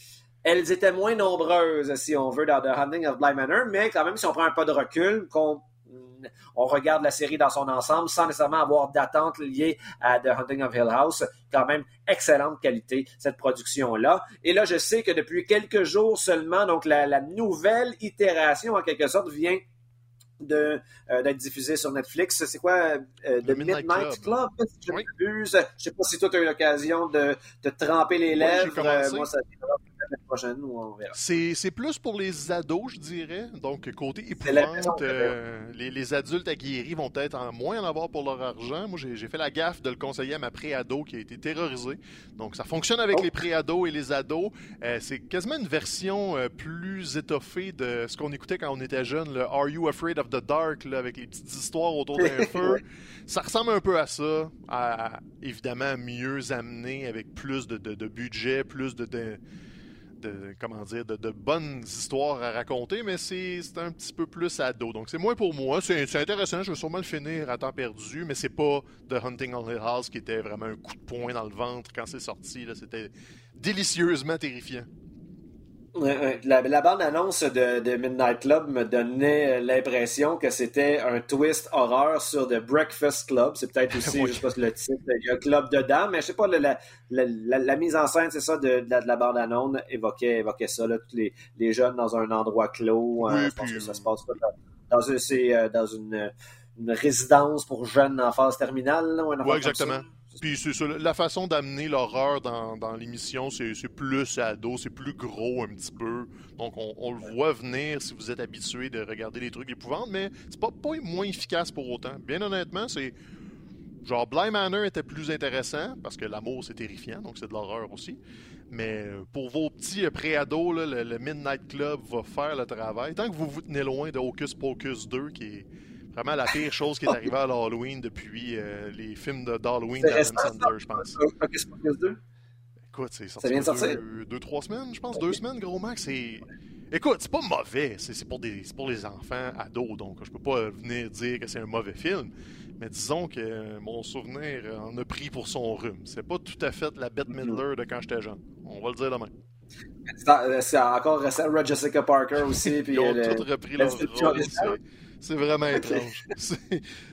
elles étaient moins nombreuses, si on veut, dans The Hunting of Bly Manor, mais quand même, si on prend un pas de recul, qu'on on regarde la série dans son ensemble sans nécessairement avoir d'attente liée à The Hunting of Hill House. Quand même, excellente qualité, cette production-là. Et là, je sais que depuis quelques jours seulement, donc la nouvelle itération, en quelque sorte, vient euh, d'être diffusé sur Netflix. C'est quoi euh, The Midnight, Club, je ne sais pas si toi tu as eu l'occasion de tremper les lèvres. Euh, moi, ça prochaine on verra. C'est plus pour les ados, je dirais. Donc, côté épouvante, les, les, adultes aguerris vont peut-être en moins en avoir pour leur argent. Moi, j'ai fait la gaffe de le conseiller à ma pré-ado qui a été terrorisée. Donc, ça fonctionne avec oh. les pré-ados et les ados. C'est quasiment une version plus étoffée de ce qu'on écoutait quand on était jeune, le Are You Afraid of the Dark, avec les petites histoires autour d'un <laughs> feu. Ça ressemble un peu à ça, à, évidemment mieux amené, avec plus de, budget, plus de, de, comment dire, de, bonnes histoires à raconter, mais c'est un petit peu plus ado. Donc c'est moins pour moi. C'est intéressant, je vais sûrement le finir à temps perdu, mais c'est pas The Hunting on Hill House qui était vraiment un coup de poing dans le ventre quand c'est sorti. C'était délicieusement terrifiant. La, la bande-annonce de, Midnight Club me donnait l'impression que c'était un twist horreur sur The Breakfast Club. C'est peut-être <laughs> aussi, je sais pas le titre, il y a un club dedans, mais je sais pas, la, la, mise en scène, c'est ça, de, la, bande-annonce évoquait, évoquait ça, là, tous les, les, jeunes dans un endroit clos. Hein, je pense que ça se passe dans, dans, euh, dans une, une, résidence pour jeunes en phase terminale. Oui, exactement. Puis la façon d'amener l'horreur dans, dans l'émission, c'est plus ado, c'est plus gros un petit peu. Donc on, le voit venir si vous êtes habitué de regarder les trucs épouvantes, mais c'est pas, pas moins efficace pour autant. Bien honnêtement, c'est. Genre, Blind Manor était plus intéressant parce que l'amour c'est terrifiant, donc c'est de l'horreur aussi. Mais pour vos petits pré-ados, le, le, Midnight Club va faire le travail. Tant que vous vous tenez loin de Hocus Pocus 2, qui est Vraiment la pire chose qui est arrivée à l'Halloween depuis euh, les films d'Halloween d'Adam Sandler, je pense. Écoute, c'est sorti ça vient de sortir? Deux, trois semaines, je pense. Deux semaines, gros max. Écoute, c'est pas mauvais. C'est pour, des, pour les enfants ados, donc je peux pas venir dire que c'est un mauvais film. Mais disons que mon souvenir en a pris pour son rhume. C'est pas tout à fait la Bette Midler de quand j'étais jeune. On va le dire demain. C'est encore récent, Jessica Parker aussi. <laughs> Ils ont tous repris leur rôle. C'est vraiment <laughs> étrange.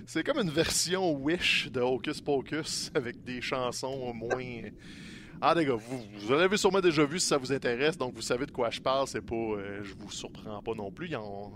C'est comme une version Wish de Hocus Pocus avec des chansons moins. Ah, les gars, vous, vous l'avez sûrement déjà vu si ça vous intéresse, donc vous savez de quoi je parle. C'est pas. Euh, je vous surprends pas non plus.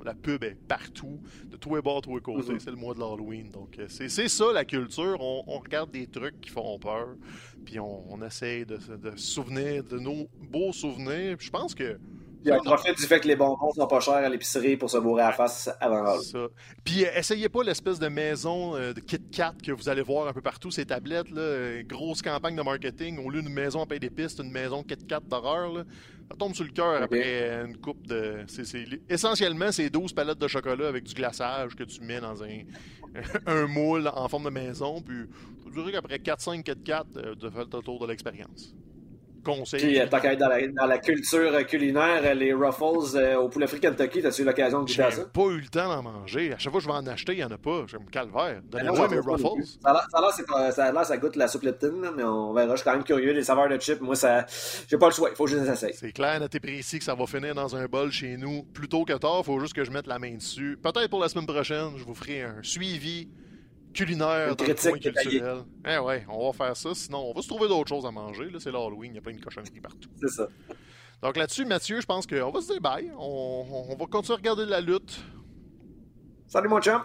la pub est partout, de tous les bords, tous les côtés. Mm-hmm. C'est le mois de l'Halloween. Donc, euh, c'est ça la culture. On, regarde des trucs qui font peur, puis on, essaye de, de se souvenir de nos beaux souvenirs. Je pense que puis on profite du fait que les bonbons sont pas chers à l'épicerie pour se bourrer à la face avant ça. Puis euh, essayez pas l'espèce de maison euh, de Kit Kat que vous allez voir un peu partout, ces tablettes. Là, euh, grosse campagne de marketing. Au lieu d'une maison à payer des pistes, une maison Kit Kat d'horreur. Ça tombe sur le cœur après une coupe de. Essentiellement, c'est 12 palettes de chocolat avec du glaçage que tu mets dans un, <laughs> un moule en forme de maison. Puis je dirais qu'après 4-5 Kit Kat, tu fais le tour de l'expérience conseil. Puis, tant qu'à être dans la, dans la, culture culinaire, les Ruffles euh, au poulet frit Kentucky, as-tu eu l'occasion de goûter à ça? J'ai pas eu le temps d'en manger. À chaque fois que je vais en acheter, il n'y en a pas. J'aime calvaire. Ben Donnez-moi mes Ruffles. Ça a l'air, ça, goûte la soupe Lipton, mais on verra. Je suis quand même curieux. Les saveurs de chips, moi, ça, j'ai pas le choix. Il faut que je les essaye. C'est clair, net et précis que ça va finir dans un bol chez nous plus tôt que tard. Il faut juste que je mette la main dessus. Peut-être pour la semaine prochaine, je vous ferai un suivi culinaire dans coin culturel. Eh ouais, on va faire ça. Sinon, on va se trouver d'autres choses à manger. Là, c'est l'Halloween, il y a plein de cochonneries <laughs> partout. C'est ça. Donc là-dessus, Mathieu, je pense qu'on va se dire bye. On, va continuer à regarder la lutte. Salut mon chum!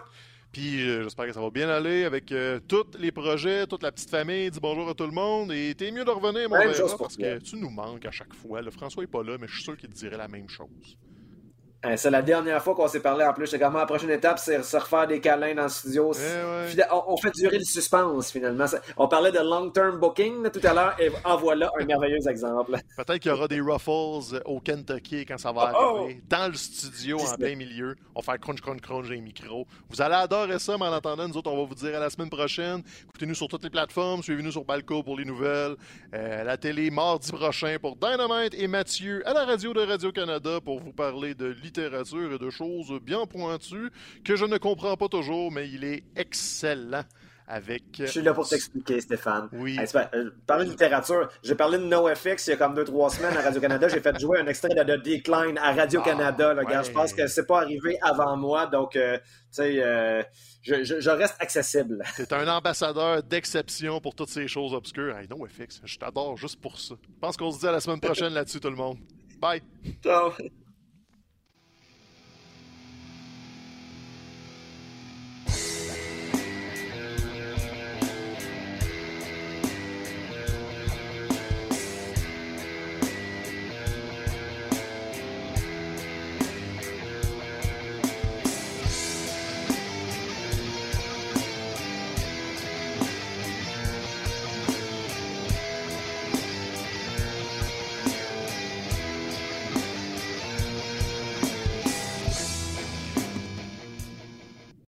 Puis euh, j'espère que ça va bien aller avec euh, tous les projets, toute la petite famille. Dis bonjour à tout le monde. Et t'es mieux de revenir, mon frère, parce que tu nous manques à chaque fois. Le François est pas là, mais je suis sûr qu'il te dirait la même chose. Hein, c'est la dernière fois qu'on s'est parlé en plus. C'est comment la prochaine étape, c'est se refaire des câlins dans le studio. Eh on, fait durer le suspense finalement. On parlait de long-term booking tout à l'heure et en voilà un merveilleux exemple. Peut-être qu'il y aura des ruffles au Kentucky quand ça va oh, arriver. Dans le studio, en plein milieu. On va faire crunch, crunch, crunch les micros. Vous allez adorer ça, mais en attendant, nous autres, on va vous dire à la semaine prochaine. Écoutez-nous sur toutes les plateformes. Suivez-nous sur Balco pour les nouvelles. Euh, la télé mardi prochain pour Dynamite et Mathieu à la radio de Radio-Canada pour vous parler de littérature et de choses bien pointues que je ne comprends pas toujours, mais il est excellent. Avec... Je suis là pour t'expliquer, Stéphane. Oui. Euh, parler de littérature, j'ai parlé de NoFX il y a comme deux, trois semaines à Radio-Canada. j'ai fait jouer un extrait de The Decline à Radio-Canada. Ah, Je pense que c'est pas arrivé avant moi, donc, euh, tu sais, euh, je, reste accessible. Tu un ambassadeur d'exception pour toutes ces choses obscures. Hey, NoFX, je t'adore juste pour ça. Je pense qu'on se dit à la semaine prochaine là-dessus, tout le monde. Bye. Ciao.